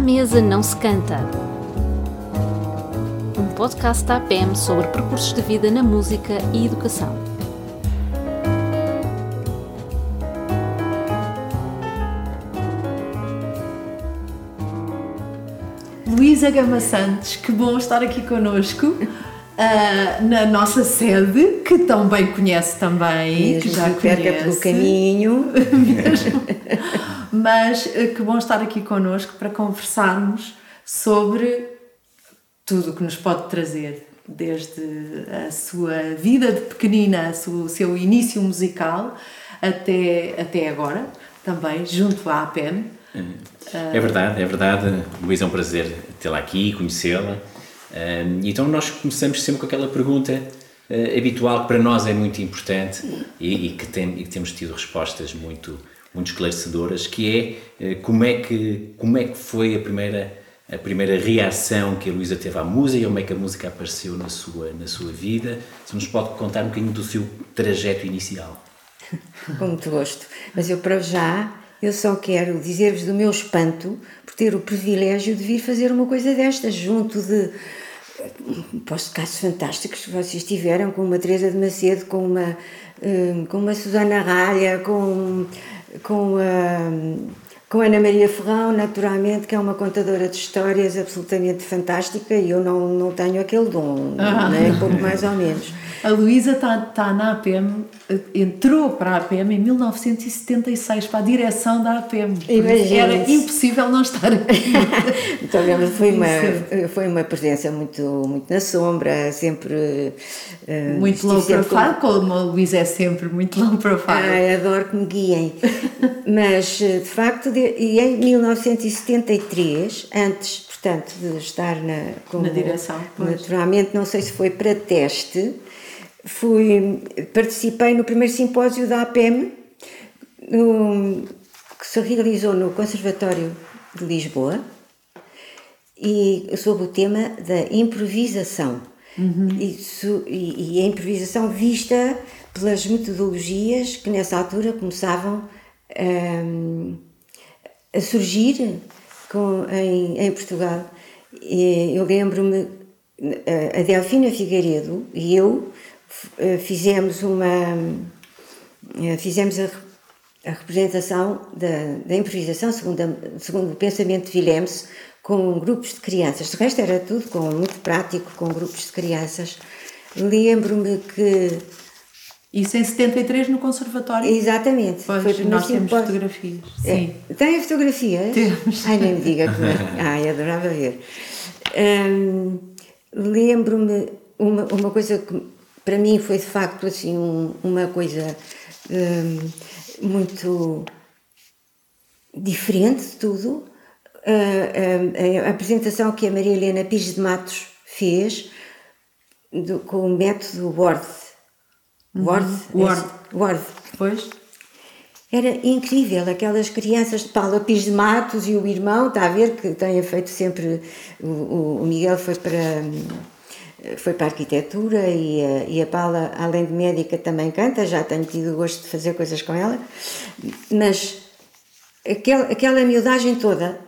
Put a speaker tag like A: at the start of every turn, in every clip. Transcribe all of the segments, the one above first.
A: À mesa não se canta. Um podcast da APM sobre percursos de vida na música e educação.
B: Luísa Gama Santos, que bom estar aqui connosco. Uh, na nossa sede, que tão bem conhece também,
C: Mesmo
B: que já
C: que perca
B: conhece.
C: pelo caminho.
B: Mas uh, que bom estar aqui connosco para conversarmos sobre tudo o que nos pode trazer, desde a sua vida de pequenina, o seu início musical, até, até agora, também, junto à APEM.
D: É verdade, é verdade. Luís, é um prazer tê-la aqui, conhecê-la. Um, então nós começamos sempre com aquela pergunta uh, habitual que para nós é muito importante e, e, que tem, e, que temos tido respostas muito, muito esclarecedoras, que é uh, como é que como é que foi a primeira a primeira reação que a Luísa teve à música e como é que a música apareceu na sua na sua vida. Se nos pode contar um bocadinho do seu trajeto inicial.
C: Com muito gosto. Mas eu para já eu só quero dizer-vos do meu espanto por ter o privilégio de vir fazer uma coisa destas, junto de podcasts fantásticos que vocês tiveram, com uma Teresa de Macedo, com uma, com uma Susana Ralha, com, com a com Ana Maria Ferrão, naturalmente, que é uma contadora de histórias absolutamente fantástica e eu não, não tenho aquele dom, ah. né? pouco mais ou menos.
B: A Luísa está tá na APM, entrou para a APM em 1976, para a direção da APM. Era impossível não estar aqui.
C: então, foi uma, foi uma presença muito, muito na sombra, sempre.
B: Uh, muito low profile, como... como a Luísa é sempre, muito low profile.
C: Ah, adoro que me guiem. Mas, de facto, de, e em 1973, antes, portanto, de estar na,
B: como, na direção,
C: naturalmente, não sei se foi para teste fui, participei no primeiro simpósio da APEM, no, que se realizou no Conservatório de Lisboa, e sobre o tema da improvisação.
B: Uhum.
C: Isso, e, e, a improvisação vista pelas metodologias que nessa altura começavam um, a surgir com, em, em Portugal. E eu lembro-me, a Delfina Figueiredo e eu fizemos uma fizemos a, a representação da, da, improvisação segundo, a, segundo o pensamento de Willems com grupos de crianças. De resto era tudo com muito prático com grupos de crianças. Lembro-me que
B: isso em 73 no conservatório?
C: Exatamente.
B: Pois, Foi nós temos fotografias. Sim.
C: É. Tem fotografias?
B: Temos.
C: Ai, nem me diga que. Ai, adorava ver. Hum, Lembro-me uma, uma coisa que para mim foi de facto assim um, uma coisa um, muito diferente de tudo. A, a, apresentação que a Maria Helena Pires de Matos fez do, com o método Word. Word?
B: Uhum. Word.
C: É, Word.
B: Pois.
C: Era incrível, aquelas crianças de Paula Pires de Matos e o irmão, está a ver que tenha feito sempre. O, o Miguel foi para foi para a arquitetura e a, e a Paula, além de médica, também canta, já tenho tido o gosto de fazer coisas com ela, mas aquela, aquela miudagem toda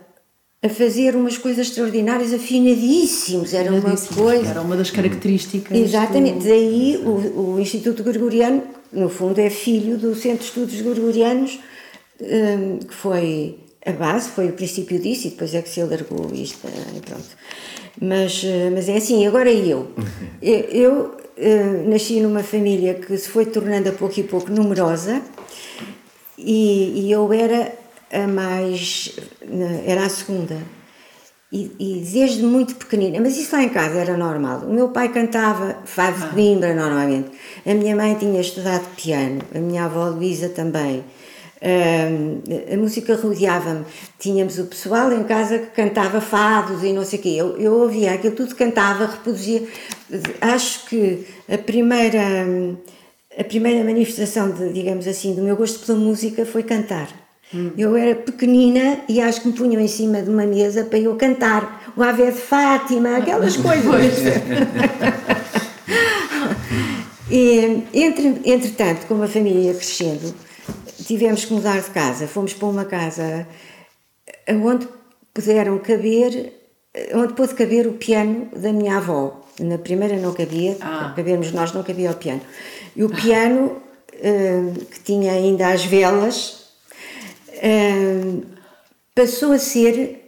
C: a fazer umas coisas extraordinárias, afinadíssimos, era uma coisa...
B: Era uma das características...
C: Exatamente, do... daí o, o Instituto Gregoriano, no fundo é filho do Centro de Estudos Gregorianos, um, que foi a base, foi o princípio disso, e depois é que se alargou isto, e pronto. Mas, mas é assim, agora eu. Eu, eu uh, nasci numa família que se foi tornando a pouco e pouco numerosa e, e eu era a mais. era a segunda. E, e, desde muito pequenina, mas isso lá em casa era normal. O meu pai cantava fado de Coimbra normalmente. A minha mãe tinha estudado piano, a minha avó Luísa também. Uh, a música rodeava-me. Tínhamos o pessoal em casa que cantava fados e não sei o quê. Eu, eu ouvia aquilo tudo, cantava, reproduzia. Acho que a primeira, a primeira manifestação, de, digamos assim, do meu gosto pela música foi cantar. Hum. Eu era pequenina e acho que me punham em cima de uma mesa para eu cantar o Ave de Fátima, aquelas coisas. e, entre, entretanto, como a família ia crescendo, tivemos que mudar de casa. Fomos para uma casa onde puderam caber, onde pôde caber o piano da minha avó. Na primeira não cabia,
B: Ah.
C: cabemos nós, não cabia o piano. E o piano, eh, que tinha ainda as velas, eh, passou a ser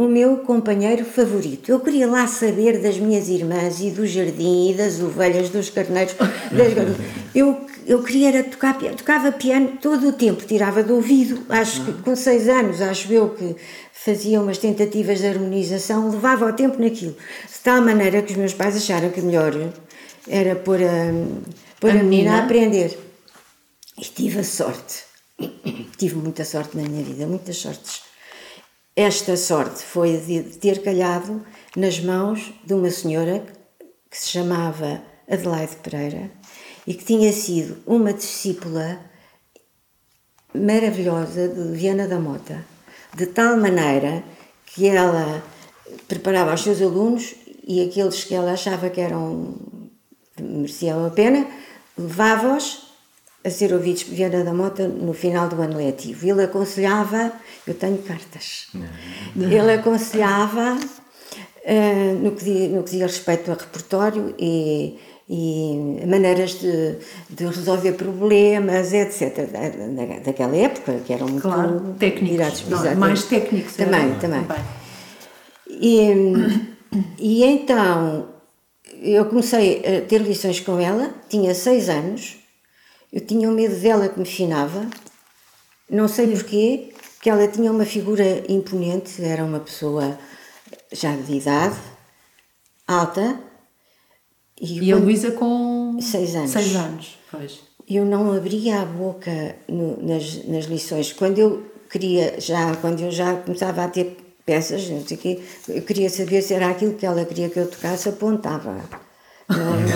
C: o meu companheiro favorito. Eu queria lá saber das minhas irmãs e do jardim e das ovelhas, dos carneiros. das galinhas. Eu, eu queria era tocar piano. Tocava piano todo o tempo, tirava do ouvido. Acho que com seis anos, acho eu que fazia umas tentativas de harmonização, levava o tempo naquilo. De tal maneira que os meus pais acharam que melhor era pôr a, pôr a,
B: A
C: menina
B: menina?
C: a aprender. E tive a sorte, tive muita sorte na minha vida, muitas sortes. Esta sorte foi de ter calhado nas mãos de uma senhora que se chamava Adelaide Pereira e que tinha sido uma discípula maravilhosa de Viana da Mota, de tal maneira que ela preparava os seus alunos e aqueles que ela achava que eram mereciam a pena, levava-os a ser ouvidos por Viana da Mota no final do ano letivo. Ele aconselhava, eu tenho cartas, ele aconselhava eh, no, que dizia, no que dizia respeito a repertório e, e maneiras de, de resolver problemas, etc. Da, da- daquela época, que eram muito
B: Claro, técnicos.
C: virados-
B: Não, mais técnicos. era
C: Também, também. E, e então eu comecei a ter lições com ela, tinha seis anos, eu tinha o medo dela que me finava, não sei porquê, que ela tinha uma figura imponente, era uma pessoa já de idade, alta, e,
B: E a Luísa com
C: Seis anos.
B: Seis anos, pois.
C: eu não abria a boca no- nas, nas lições. Quando eu queria, já, quando eu já começava a ter peças, não sei quê, eu queria saber se era aquilo que ela queria que eu tocasse, apontava.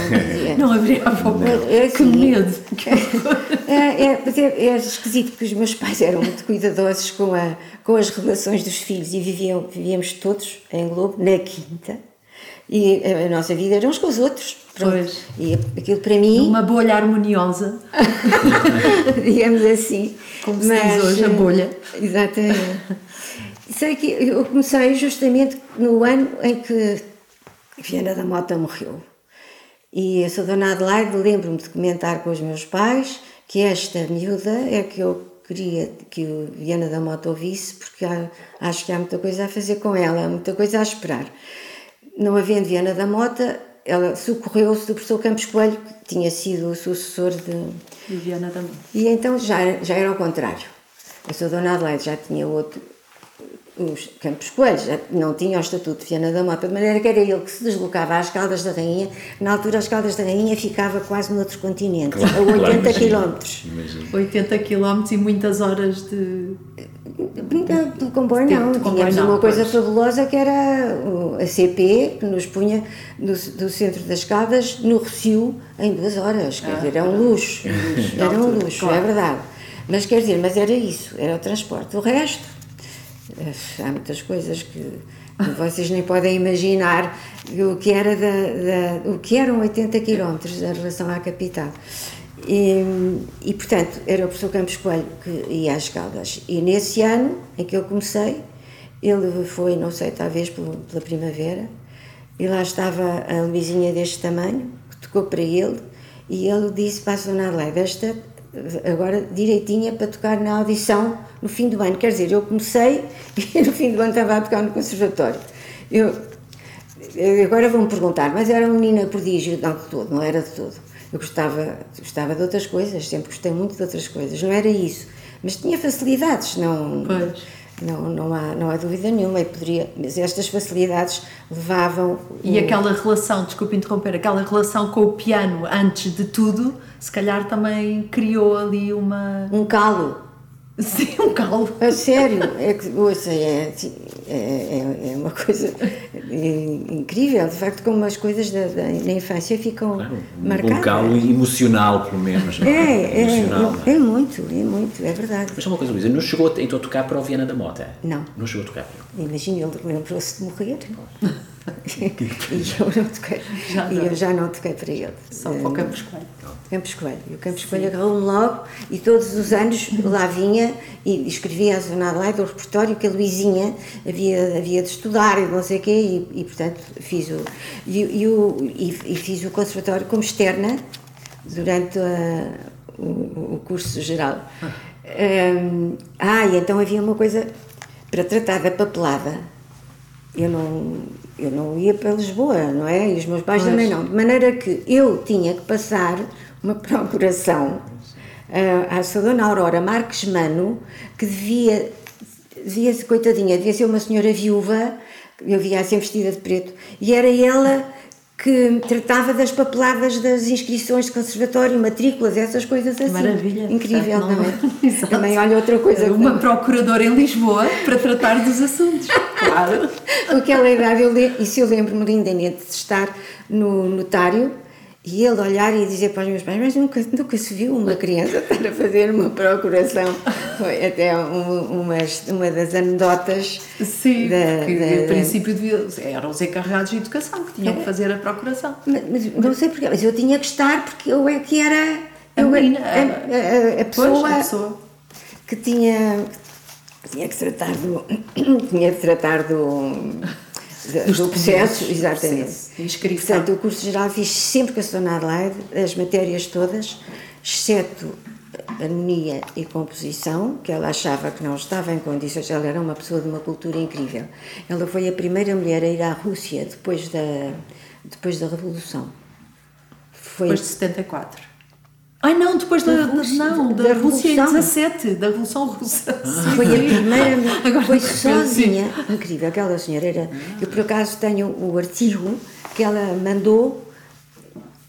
C: Não,
B: abria a boca.
C: É
B: que
C: assim.
B: medo.
C: É, é, mas é, é esquisito porque os meus pais eram muito cuidadosos com, a, com as relações dos filhos e viviam, vivíamos todos em Globo, na quinta. E a, a nossa vida era uns com os outros. Pronto.
B: Pois.
C: E aquilo para mim.
B: Uma bolha harmoniosa.
C: digamos assim.
B: Como se diz hoje, a
C: eh,
B: bolha.
C: Exatamente. Sei que eu comecei justamente no ano em que Viana da Mota morreu. E eu sou Dona Adelaide, lembro-me de comentar com os meus pais que esta miúda é que eu queria que o Viana da Mota ouvisse, porque há- acho que há muita coisa a fazer com ela, há muita coisa a esperar. Não havendo Viana da Mota, ela socorreu-se do professor Campos Coelho, que tinha sido o sucessor de,
B: Viviana também.
C: e então já, já era ao contrário. Eu sou Dona Adelaide, já tinha outro, os Campos Coelhos, já não tinha o estatuto de Viana da Mota, de maneira que era ele que se deslocava às Caldas da Rainha. Na altura, as Caldas da Rainha ficava quase no outro continente, a 80
D: Claro,
C: quilómetros.
D: Imagino.
B: 80 km e muitas horas de.
C: Do comboio não,
B: De comboio
C: tínhamos
B: não,
C: uma coisa
B: pois.
C: fabulosa que era a CP, que nos punha do, do centro das Caldas no Recio em duas horas, quer dizer, era um luxo, era um luxo,
B: claro.
C: é verdade. Mas quer dizer, mas era isso, era o transporte. O resto, eh, há muitas coisas que vocês nem podem imaginar o que, era da, da- o que eram 80 quilómetros em relação à capital. E, e, portanto, era o professor Campos Coelho que ia às Caldas. E nesse ano em que eu comecei, ele foi, não sei, talvez pela primavera, e lá estava a Luizinha deste tamanho, que tocou para ele, e ele disse para a esta agora direitinha para tocar na audição no fim do ano. Quer dizer, eu comecei e no fim do ano estava a tocar no conservatório. Eu, agora vão-me perguntar, mas era uma menina prodígio? Não, de todo, não era de todo. Eu gostava, gostava de outras coisas, sempre gostei muito de outras coisas, não era isso. Mas tinha facilidades, não,
B: Pois.
C: Não, não, há, não há dúvida nenhuma. E poderia, mas estas facilidades levavam.
B: E
C: o-
B: aquela relação, desculpe interromper, aquela relação com o piano antes de tudo, se calhar também criou ali uma.
C: um calo.
B: Sim, um calo.
C: A sério, é que ouça, é, assim, é, é, é uma coisa incrível, de facto, como as coisas da, da, na infância ficam
D: Claro,
C: marcadas.
D: um calo emocional, pelo menos. não
C: É, é,
D: Emocional, não
C: é, muito, é muito, é verdade.
D: Mas só uma coisa, Luísa, não chegou a- então a tocar para o Viana da Mota?
C: Não.
D: Não chegou a tocar.
C: Imagina, ele lembrou-se de morrer. E eu não toquei.
B: Já
C: e
B: não.
C: eu já não toquei para ele.
B: Só para o Campos Coelho.
C: Campos Coelho. E o Campos Coelho agarrou-me logo e todos os anos lá vinha e escrevia a Zona Adelaide, o repertório que a Luizinha havia, havia de estudar e não sei o quê, e, e, portanto fiz o e, e o. e, fiz o conservatório como externa durante a- o, o curso geral. Hum, ah, e então havia uma coisa para tratar da papelada. Eu não, eu não ia para Lisboa, não é? E os meus pais
B: Pois.
C: também não. De maneira que eu tinha que passar uma procuração ah, à sua dona Aurora Marques Mano, que devia, devia ser, coitadinha, devia ser uma senhora viúva, eu via sempre vestida de preto, e era ela que tratava das papeladas das inscrições de conservatório, matrículas, essas coisas assim.
B: Maravilha.
C: Incrível
B: não-
C: também. Também, olha, outra coisa. que
B: Uma procuradora em Lisboa para tratar dos assuntos. Claro.
C: Aquela idade, eu le- isso eu lembro-me lindamente de estar no notário e ele olhar e dizer para os meus pais: Mas nunca, nunca se viu uma criança estar a fazer uma procuração. Foi até um- umas, uma das anedotas.
B: Sim,
C: da-
B: que
C: da- da-
B: princípio devia- eram os encarregados de educação que tinham que fazer a procuração.
C: Mas, mas não sei porquê, mas eu tinha que estar porque eu é que era.
B: A
C: eu,
B: menina,
C: a, a- a- a
B: Pois,
C: pessoa
B: a pessoa.
C: que tinha, tinha que tratar do. tinha que tratar do. Do-
B: Dos
C: do processo, exatamente.
B: processo, inscrição.
C: Portanto, o curso geral fiz sempre com a Sona Adelaide, as matérias todas, exceto harmonia e composição, que ela achava que não estava em condições, ela era uma pessoa de uma cultura incrível. Ela foi a primeira mulher a ir à Rússia depois da, depois da Revolução. Foi
B: Depois de 74. Ai não, depois da,
C: Da Rússia-
B: não, da,
C: da
B: Rússia em
C: Revolução.
B: 17, da Revolução Russa.
C: Foi a primeira,
B: Agora
C: foi sozinha, incrível, aquela senhora era, eu por acaso tenho o artigo que ela mandou,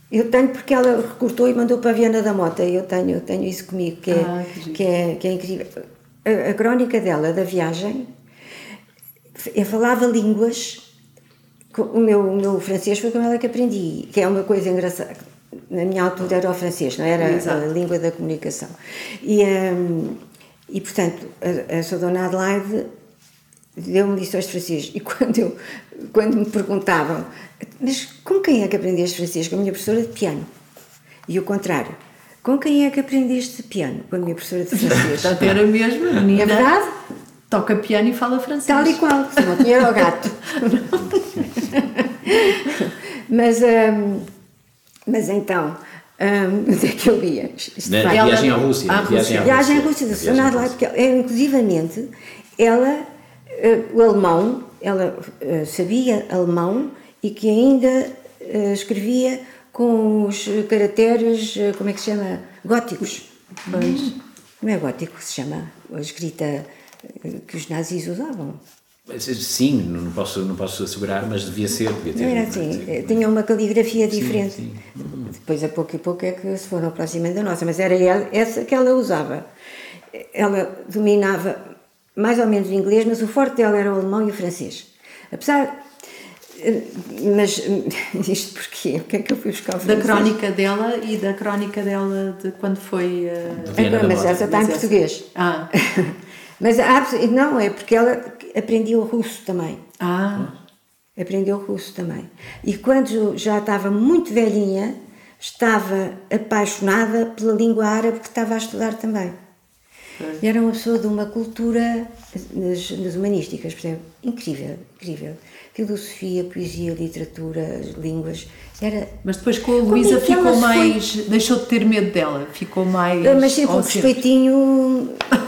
C: eu tenho porque ela recortou e mandou para a Viana da Mota, eu tenho, eu tenho isso comigo, que é,
B: Ah, que
C: que é, que é incrível. A, a crónica dela, da viagem, eu falava línguas, o meu, o meu francês foi com ela que aprendi, que é uma coisa engraçada. Na minha altura era o francês, não era
B: Exato.
C: a língua da comunicação. E, hum, e portanto, a, a sua dona Adelaide deu-me lições de francês. E quando, eu, quando me perguntavam, mas com quem é que aprendeste francês? Com a minha professora de piano. E o contrário, com quem é que aprendeste piano? Com a minha professora de francês.
B: Portanto, era mesmo, a menina
C: É verdade?
B: toca piano e fala francês.
C: Tal e qual, se não tinha era o gato. mas, hum, mas então, hum, onde é que eu ia? Isto
D: Na
C: vai-
B: Ela-
D: viagem à Rússia.
B: à
D: viagem à
B: Rússia.
C: Viagem à Rússia da
D: Rússia.
C: porque ela, inclusivamente, ela, eh, o alemão, ela eh, sabia alemão e que ainda eh, escrevia com os caracteres, como é que se chama? Góticos.
B: Pois.
C: Não é gótico que se chama a escrita que os nazis usavam.
D: Sim, não posso, não posso assegurar, mas devia ser. Devia ter,
C: Não era assim, eh, tinha uma caligrafia diferente.
D: sim.
C: Depois, a pouco e pouco, é que se foram aproximando da nossa, mas era ela- essa que ela usava. Ela dominava mais ou menos o inglês, mas o forte dela era o alemão e o francês. Apesar. eh, Mas isto porquê? O que é que eu fui buscar
B: Da crónica dela e da crónica dela de quando foi.
D: da
C: mas essa está em
B: Mas essa-
C: português.
B: Ah.
C: Mas há- não, é porque ela aprendia o russo também.
B: Ah,
C: Aprendeu russo também. E quando já estava muito velhinha, estava apaixonada pela língua árabe que estava a estudar também. E era uma pessoa de uma cultura nas, nas humanísticas, percebe? Incrível, incrível. Filosofia, poesia, literatura, línguas. Era.
B: mas depois com a Luísa ficou
C: ela foi-
B: mais. deixou de ter medo dela, ficou mais.
C: Mas sempre um respeitinho.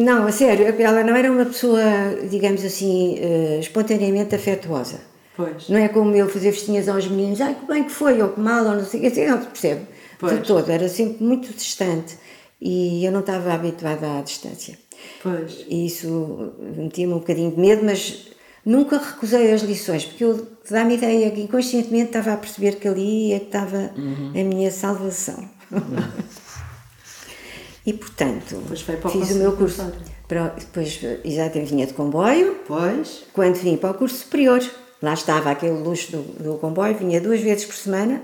C: Não, a sério, ela não era uma pessoa, digamos assim, eh, espontaneamente afetuosa.
B: Pois.
C: Não é como eu fazer festinhas aos meninos, ai que bem que foi, ou que mal, ou não sei o que, não se percebe.
B: Pois.
C: De todo, era sempre muito distante e eu não estava habituada à distância.
B: Pois.
C: E isso metia-me um bocadinho de medo, mas nunca recusei as lições, porque eu dá-me ideia que inconscientemente estava a perceber que ali é que estava a minha salvação. e portanto, fiz o meu curso. Para, depois, exatamente, vinha de comboio,
B: Pois.
C: quando vim para o curso superior, lá estava aquele luxo do, do comboio, vinha duas vezes por semana,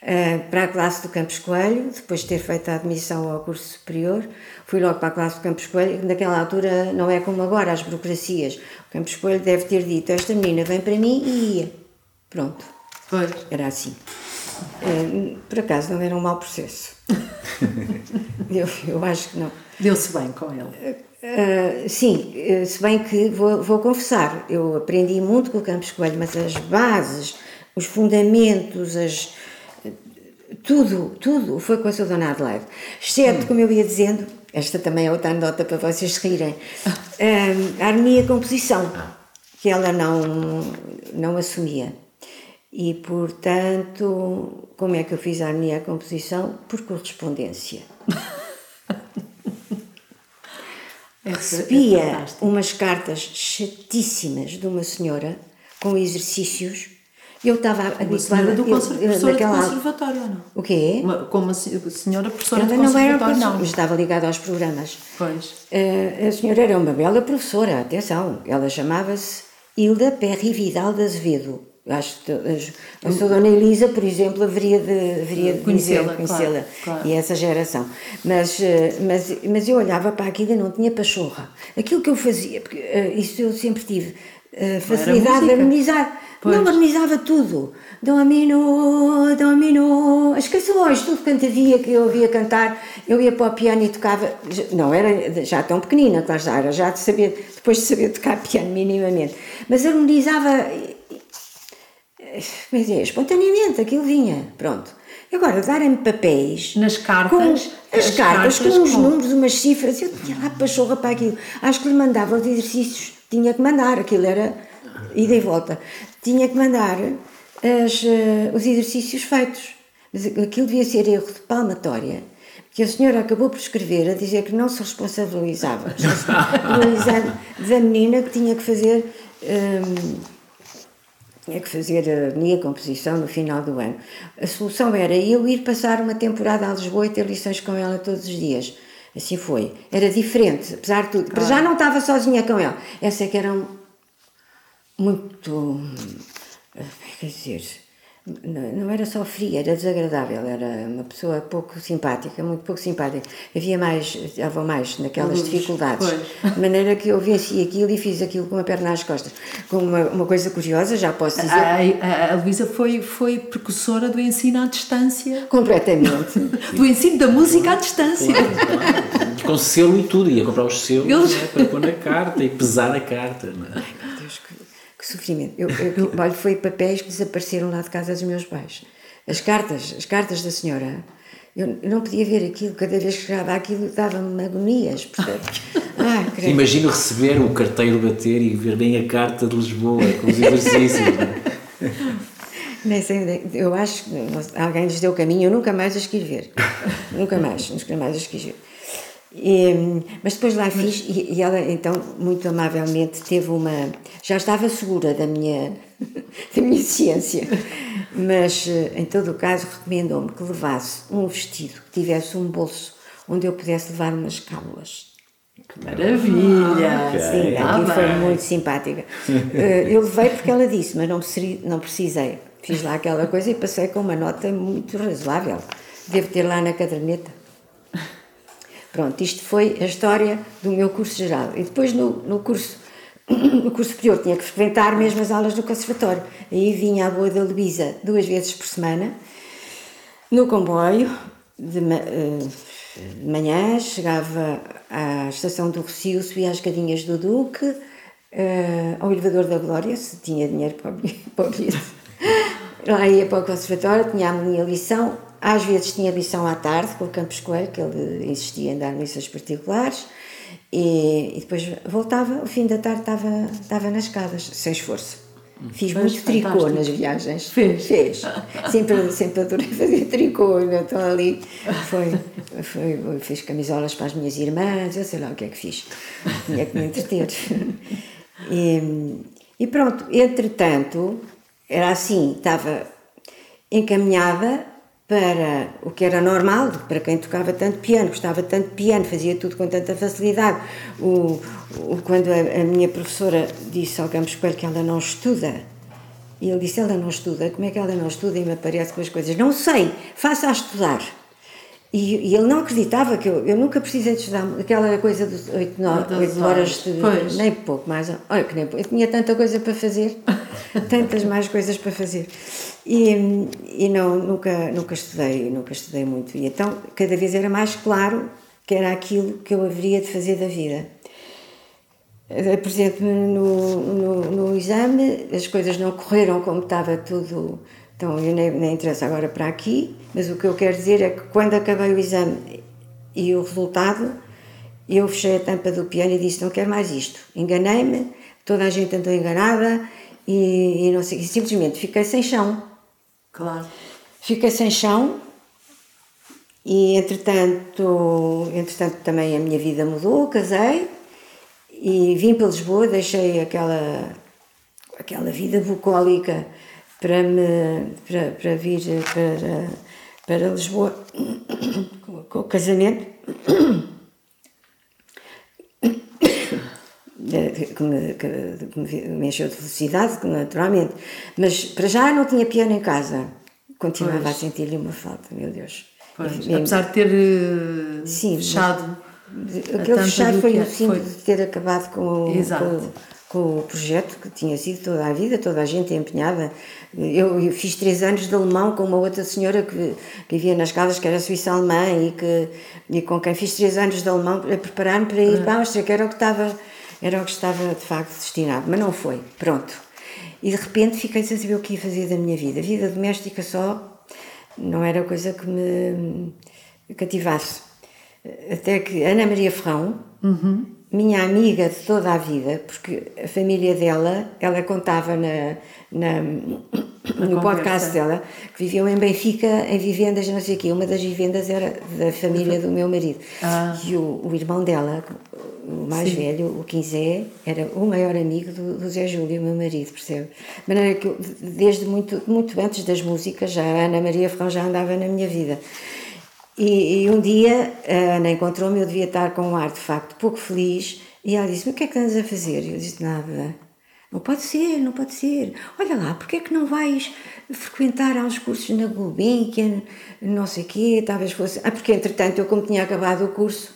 C: uh, para a classe do Campos Coelho, depois de ter feito a admissão ao curso superior, fui logo para a classe do Campos Coelho, naquela altura não é como agora, as burocracias. O Campos Coelho deve ter dito, esta menina vem para mim e ia. Pronto.
B: Pois.
C: Era assim. Uh, por acaso não era um mau processo. eu, eu acho que não.
B: Deu-se bem com ele.
C: Uh, sim, se bem que vou, vou confessar, eu aprendi muito com o Campos Coelho, mas as bases, os fundamentos, as, tudo, tudo foi com a sua dona Adelaide. Exceto, hum. como eu ia dizendo, esta também é outra nota para vocês rirem, a harmonia composição, que ela não, não assumia. E, portanto, como é que eu fiz a harmonia composição? Por correspondência. É Recebia é umas cartas chatíssimas de uma senhora com exercícios eu estava
B: habituada do professora do conservatório, não?
C: O quê?
B: Uma, como a senhora professora
C: Ela
B: do conservatório,
C: não. Era
B: não.
C: Mas estava ligada aos programas.
B: Pois.
C: Uh, a senhora era uma bela professora, atenção. Ela chamava-se Hilda Perry Vidal de Azevedo. Acho que a sua dona Elisa, por exemplo, haveria de, haveria de conhecê-la, conhecê-la claro, claro. e essa geração. Mas, eh, mas, mas eu olhava para aquilo e não tinha pachorra. Aquilo que eu fazia, porque uh, isso eu sempre tive, uh, facilidade de harmonizar Pois. Não harmonizava tudo. Domino, domino, as canções, tudo quanto havia que eu ouvia cantar, eu ia para o piano e tocava. Não era já tão pequenina, claro, já era já de saber, depois de saber tocar piano minimamente. Mas harmonizava. Mas é, espontaneamente, aquilo vinha, pronto. Agora, darem-me papéis.
B: Nas cartas.
C: Com, as, as cartas, cartas, com uns números, umas cifras, eu tinha lá pachorra para aquilo. Acho que lhe mandava os exercícios, tinha que mandar, aquilo era ida e volta tinha que mandar as, uh, os exercícios feitos. Mas aquilo devia ser erro de palmatória, que a senhora acabou por escrever a dizer que não se responsabilizava da menina que tinha que fazer. Um, tinha que fazer a minha composição no final do ano. A solução era eu ir passar uma temporada a Lisboa e ter lições com ela todos os dias. Assim foi. Era diferente, apesar de tudo. Claro. já não estava sozinha com ela. Essa é que era um, muito. quer dizer, não era só fria, era desagradável, era uma pessoa pouco simpática, muito pouco simpática. Havia mais, estava mais naquelas Luz, dificuldades. Pois. De maneira que eu venci aquilo e fiz aquilo com a perna às costas. Com uma, uma coisa curiosa, já posso dizer. A,
B: a, a Luísa foi, foi precursora do ensino à distância.
C: Completamente.
B: do ensino da música à distância.
D: com selo e tudo, ia comprar os selos Eles... né, para pôr na carta e pesar a carta. Não é?
C: Sofrimento. Eu, eu, olha, foi papéis que desapareceram lá de casa dos meus pais. As cartas, as cartas da senhora, eu, não podia ver aquilo, cada vez que chegava aquilo dava-me agonias,
D: Ah, Imagino receber o carteiro bater e ver bem a carta de Lisboa com os exercícios.
C: Nem sei, eu acho que alguém lhes deu o caminho, eu nunca mais as quis ver. nunca mais, nunca mais as quis ver. E, mas depois lá fiz e, e, ela então muito amavelmente teve uma já estava segura da minha da minha ciência. Mas em todo o caso recomendou-me que levasse um vestido que tivesse um bolso onde eu pudesse levar umas cábulas.
B: Que maravilha!
C: Ah, okay. sim ah, foi muito simpática. Eh, eu levei porque ela disse mas não não precisei. Fiz lá aquela coisa e passei com uma nota muito razoável. Devo ter lá na caderneta Pronto, isto foi a história do meu curso geral. E depois no, no curso no curso superior tinha que frequentar mesmo as aulas do conservatório. Aí vinha à Boa da Luísa duas vezes por semana, no comboio, de, eh, de manhã, chegava à estação do Rocio, subia as escadinhas do Duque, uh, ao elevador da Glória, se tinha dinheiro para o bilhete. Lá ia para o conservatório, tinha a minha lição, às vezes tinha lição à tarde com o Campos Coelho, que ele insistia em dar lições particulares, e, e depois voltava, ao fim da tarde estava, estava nas escadas, sem esforço. Fiz Mas muito fantástico. tricô nas viagens.
B: Fez?
C: Fez. Sempre, sempre adorei fazer tricô. Então ali foi, foi, fiz camisolas para as minhas irmãs, eu sei lá o que é que fiz. Tinha que me entreter. E, e pronto, entretanto, era assim, estava encaminhada para o que era normal, para quem tocava tanto piano, gostava tanto de piano, fazia tudo com tanta facilidade. O, o quando a, a, minha professora disse ao Campos Coelho que ela não estuda E ele disse: Ela não estuda. Como é que ela não estuda? E me aparece com as coisas. Não sei, faça a estudar. E, e ele não acreditava que eu, eu nunca precisei de estudar aquela coisa de 8, 9, 8 horas, de,
B: Pois.
C: nem pouco mais. Olha que nem pouco. Eu tinha tanta coisa para fazer, tantas mais coisas para fazer. E, e não, nunca, nunca estudei, nunca estudei muito. E então cada vez era mais claro que era aquilo que eu haveria de fazer da vida. Apresento-me no, no, no exame, as coisas não correram como estava tudo, então eu nem, nem interessa agora para aqui, mas o que eu quero dizer é que quando acabei o exame e o resultado, eu fechei a tampa do piano e disse: Não quero mais isto. Enganei-me, toda a gente andou enganada e, e não sei, e simplesmente fiquei sem chão.
B: Claro.
C: Fiquei sem chão e entretanto, entretanto também a minha vida mudou, casei e vim para Lisboa, deixei aquela, aquela vida bucólica para, me, para, para vir para, para Lisboa com, o casamento. Que me, que- me- encheu de felicidade, naturalmente. Mas para já não tinha piano em casa. Continuava
B: Pois.
C: a sentir-lhe uma falta, meu Deus.
B: Pois.
C: E-
B: Apesar de ter eh,
C: Sim,
B: fechado.
C: Aquele fechar foi o
B: piano.
C: símbolo
B: Foi.
C: de ter acabado com, o-
B: Exato.
C: com, com o projeto que tinha sido toda a vida, toda a gente empenhada. Eu, eu fiz três anos de alemão com uma outra senhora que, que vivia nas casas, que era suíça alemã e, que, e com quem fiz três anos de alemão a preparar-me para ir para a Áustria, que era o que estava, era o que estava de facto destinado, mas não foi. Pronto. E de repente fiquei sem saber o que ia fazer da minha vida. Vida doméstica só não era coisa que me cativasse. Até que Ana Maria Ferrão, minha amiga de toda a vida, porque a família dela, ela contava na, na- no podcast dela que viviam em Benfica, em vivendas, não sei o quê. Uma das vivendas era da família do meu marido.
B: Ah.
C: E o, o irmão dela, o mais velho, o Quinzé, era o maior amigo do, do Zé Júlio, meu marido, percebe? De maneira que eu, desde muito, muito antes das músicas, já a Ana Maria Ferrão já andava na minha vida. E, e um dia a Ana encontrou-me, eu devia estar com um ar de facto pouco feliz, e ela disse-me: O que é que andas a fazer? Eu disse: Nada. Não pode ser, não pode ser. Olha lá, porque é que não vais frequentar aos cursos na Gulbenkian, não sei o quê, talvez fosse. Ah, porque entretanto eu, como tinha acabado o curso,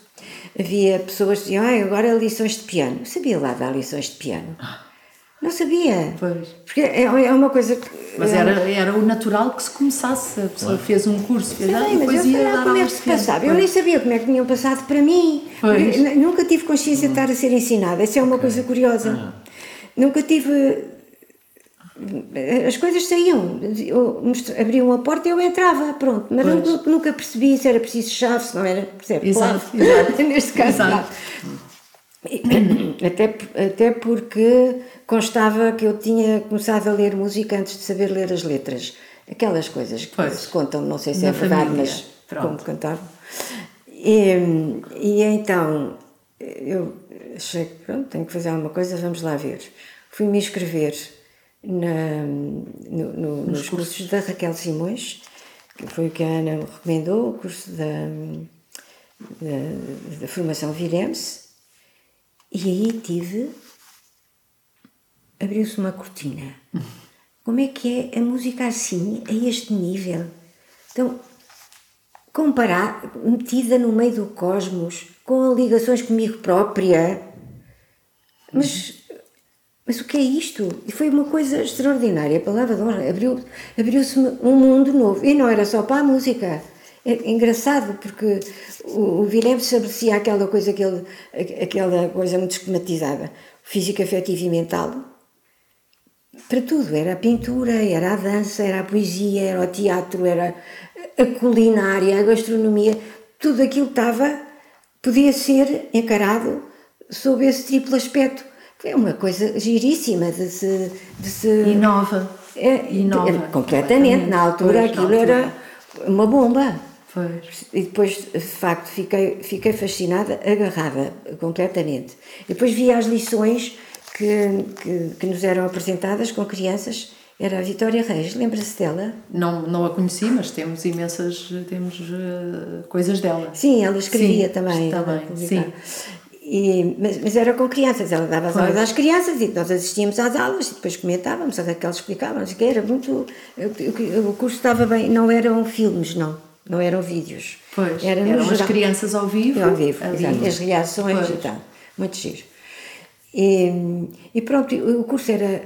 C: havia pessoas que diziam: ah, agora lições de piano. Eu sabia lá dar lições de piano. Não sabia.
B: Pois.
C: Porque é, é uma coisa que.
B: Mas era, era o natural que se começasse. A pessoa fez um curso, fez ah, e
C: mas
B: depois
C: eu
B: ia dar
C: como é que se passava. Eu nem sabia como é que tinham passado para mim. Nunca tive consciência de estar a ser ensinada. Isso é uma coisa curiosa. Nunca tive. As coisas saíam, abriam a porta e eu entrava, pronto. Mas
B: Pois.
C: nunca, nunca percebi se era preciso chave, se não era. Percebe?
B: Exato,
C: Claro.
B: exato.
C: Neste caso,
B: Exato.
C: não. Até, até porque constava que eu tinha começado a ler música antes de saber ler as letras. Aquelas coisas que
B: Pois.
C: se contam, não sei se é verdade,
B: família.
C: mas
B: Pronto.
C: como cantavam. E, e então eu achei que pronto, tenho que fazer alguma coisa, vamos lá ver. Fui me inscrever na, no- no- nos cursos da Raquel Simões, que foi o que a Ana me recomendou, o curso da, da, da formação Viremse, e aí tive. abriu-se uma cortina. Como é que é a música assim, a este nível? Então, comparar, metida no meio do cosmos, com ligações comigo própria. Mas, mas o que é isto? E foi uma coisa extraordinária, a palavra de honra. Abriu, abriu-se um mundo novo. E não era só para a música. É engraçado, porque o, o Vilém estabelecia aquela coisa, aquele, aquela coisa muito esquematizada, física, afetiva e mental, para tudo. Era a pintura, era a dança, era a poesia, era o teatro, era a culinária, a gastronomia. Tudo aquilo estava, podia ser encarado sob esse triplo aspecto. É uma coisa giríssima de se. De se
B: Inova.
C: é,
B: Inova.
C: é, completamente. Na altura
B: Pois, na
C: aquilo
B: altura.
C: era uma bomba.
B: Pois.
C: E depois, de facto, fiquei, fiquei fascinada, agarrada completamente. E depois vi as lições que, que, que nos eram apresentadas com crianças. Era a Vitória Reis, lembra-se dela?
B: Não, não a conheci, mas temos imensas temos, eh, coisas dela.
C: Sim, ela escrevia
B: Sim,
C: também.
B: também, sim.
C: E, mas, mas, era com crianças, ela dava as aulas às crianças e nós assistíamos às aulas e depois comentávamos, até que elas explicavam, que era muito. O curso estava bem, não eram filmes, não, não eram vídeos.
B: Pois, era eram as crianças ao vivo.
C: Ao vivo, exato, as reações pois. e tal, muito giro. E, e pronto, o curso era,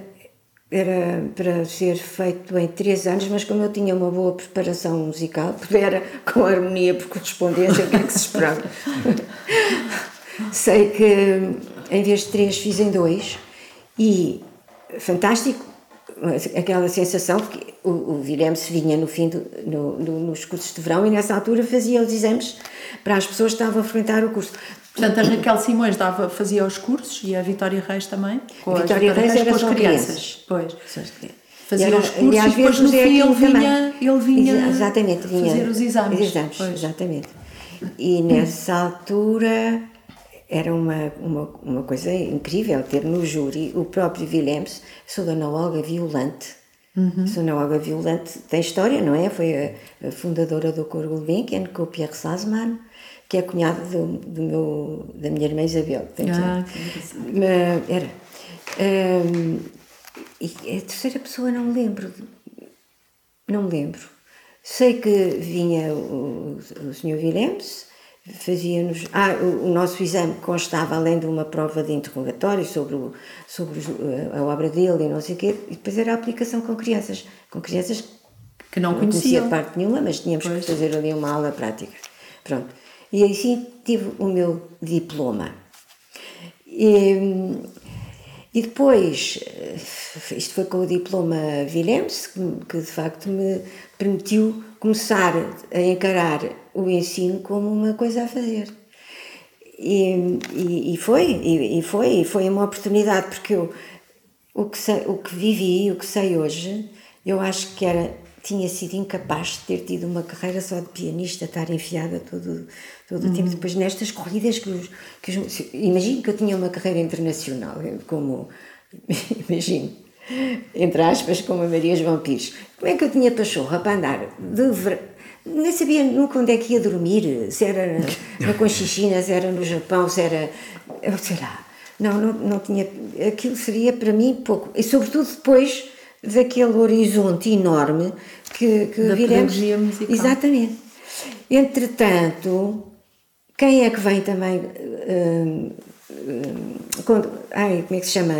C: era para ser feito em três anos, mas como eu tinha uma boa preparação musical, era com harmonia por correspondência, o que é que se esperava? Sei que em vez de três fiz em dois e fantástico aquela sensação que o, o se vinha no fim do, no, no, nos cursos de verão e nessa altura fazia os exames para as pessoas que estavam a frequentar o curso.
B: Portanto, a Raquel Simões dava, fazia os cursos e a Vitória Reis também?
C: Com a Vitória, Reis, Reis era com as crianças. crianças.
B: Pois. Fazia era, os cursos e, às vezes no fim ele vinha, ele vinha
C: exatamente, vinha
B: fazer os exames.
C: exames exatamente. E nessa altura era uma, uma, uma coisa incrível ter no júri o próprio Willems, sou Dona Olga Violante. Uhum. Dona Olga Violante tem história, não é? Foi a, fundadora do Coro Gulbenkian com o Pierre Sassman, que é cunhado do, do meu, da minha irmã Isabel.
B: Ah,
C: que era. Um, e a terceira pessoa não me lembro. Não me lembro. Sei que vinha o, o Sr. fazia-nos. Ah, o, nosso exame constava, além de uma prova de interrogatório sobre, o, sobre a obra dele e não sei o quê, e depois era a aplicação com crianças. Com crianças
B: que não, não conhecia
C: parte nenhuma, mas tínhamos pois. que fazer ali uma aula prática. Pronto. E assim tive o meu diploma. E, e depois, eh, isto foi com o diploma Willems, que, que de facto me permitiu começar a encarar o ensino como uma coisa a fazer. E, e, e foi, e, e, foi, e foi uma oportunidade, porque eu, o, que sei, o que vivi, o que sei hoje, eu acho que era, tinha sido incapaz de ter tido uma carreira só de pianista, estar enfiada todo, todo uhum. o tempo. Depois, nestas corridas, que, os, que os, imagino que eu tinha uma carreira internacional, como, imagino, entre aspas, como a Maria João Pires. Como é que eu tinha pachorra para andar de ver... Nem sabia nunca onde é que ia dormir, se era na Conchichina, se era no Japão, se era. Eu sei lá. Não, não, não tinha. Aquilo seria para mim pouco. E sobretudo depois daquele horizonte enorme que, que
B: da
C: viremos.
B: musical.
C: Exatamente. Entretanto, quem é que vem também. Hum, hum, com, ai, como é que se chama?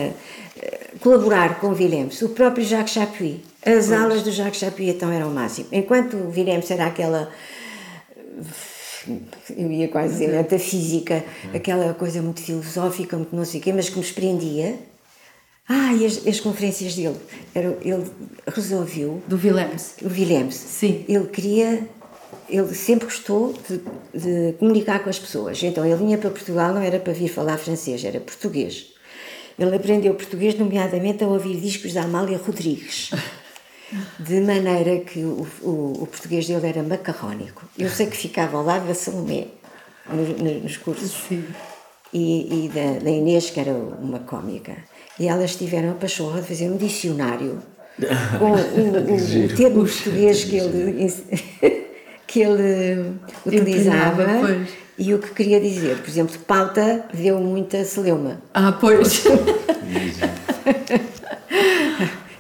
C: Colaborar com o Willems, o próprio Jacques Chapuis. As pois. aulas do Jacques Chapuis então eram o máximo. Enquanto o Willems era aquela eu ia quase dizer metafísica, aquela coisa muito filosófica, muito não sei o quê, mas que nos prendia. Ah, e as, as conferências dele, era, ele resolveu...
B: Do Willems.
C: O Willems.
B: Sim.
C: Ele queria, ele sempre gostou de, de comunicar com as pessoas. Então ele vinha para Portugal, não era para vir falar francês, era português. Ele aprendeu português, nomeadamente, a ouvir discos da Amália Rodrigues. De maneira que o, o, o português dele era macarrónico. Eu sei que ficava ao lado da Salomé, no, nos cursos.
B: Sim.
C: E, e da, da, Inês, que era uma cómica. E elas tiveram a pachorra de fazer um dicionário com o, o termo português que ele, que ele utilizava. E o que queria dizer, por exemplo, pauta deu muita celeuma.
B: Ah, pois.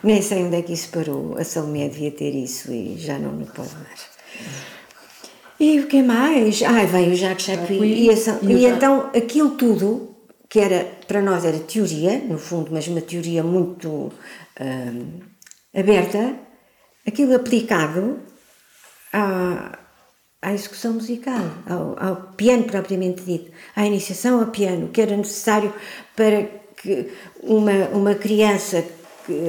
C: Nem sei onde é que isso parou. A Salomé devia ter isso e já não me pode mais. E o que mais? Ah, veio o Jacques Chapuis. E, e, e então aquilo tudo, que era para nós era teoria, no fundo, mas uma teoria muito hum, aberta, aquilo aplicado a, à execução musical, ao, ao, piano propriamente dito, à iniciação ao piano, que era necessário para que uma, uma criança,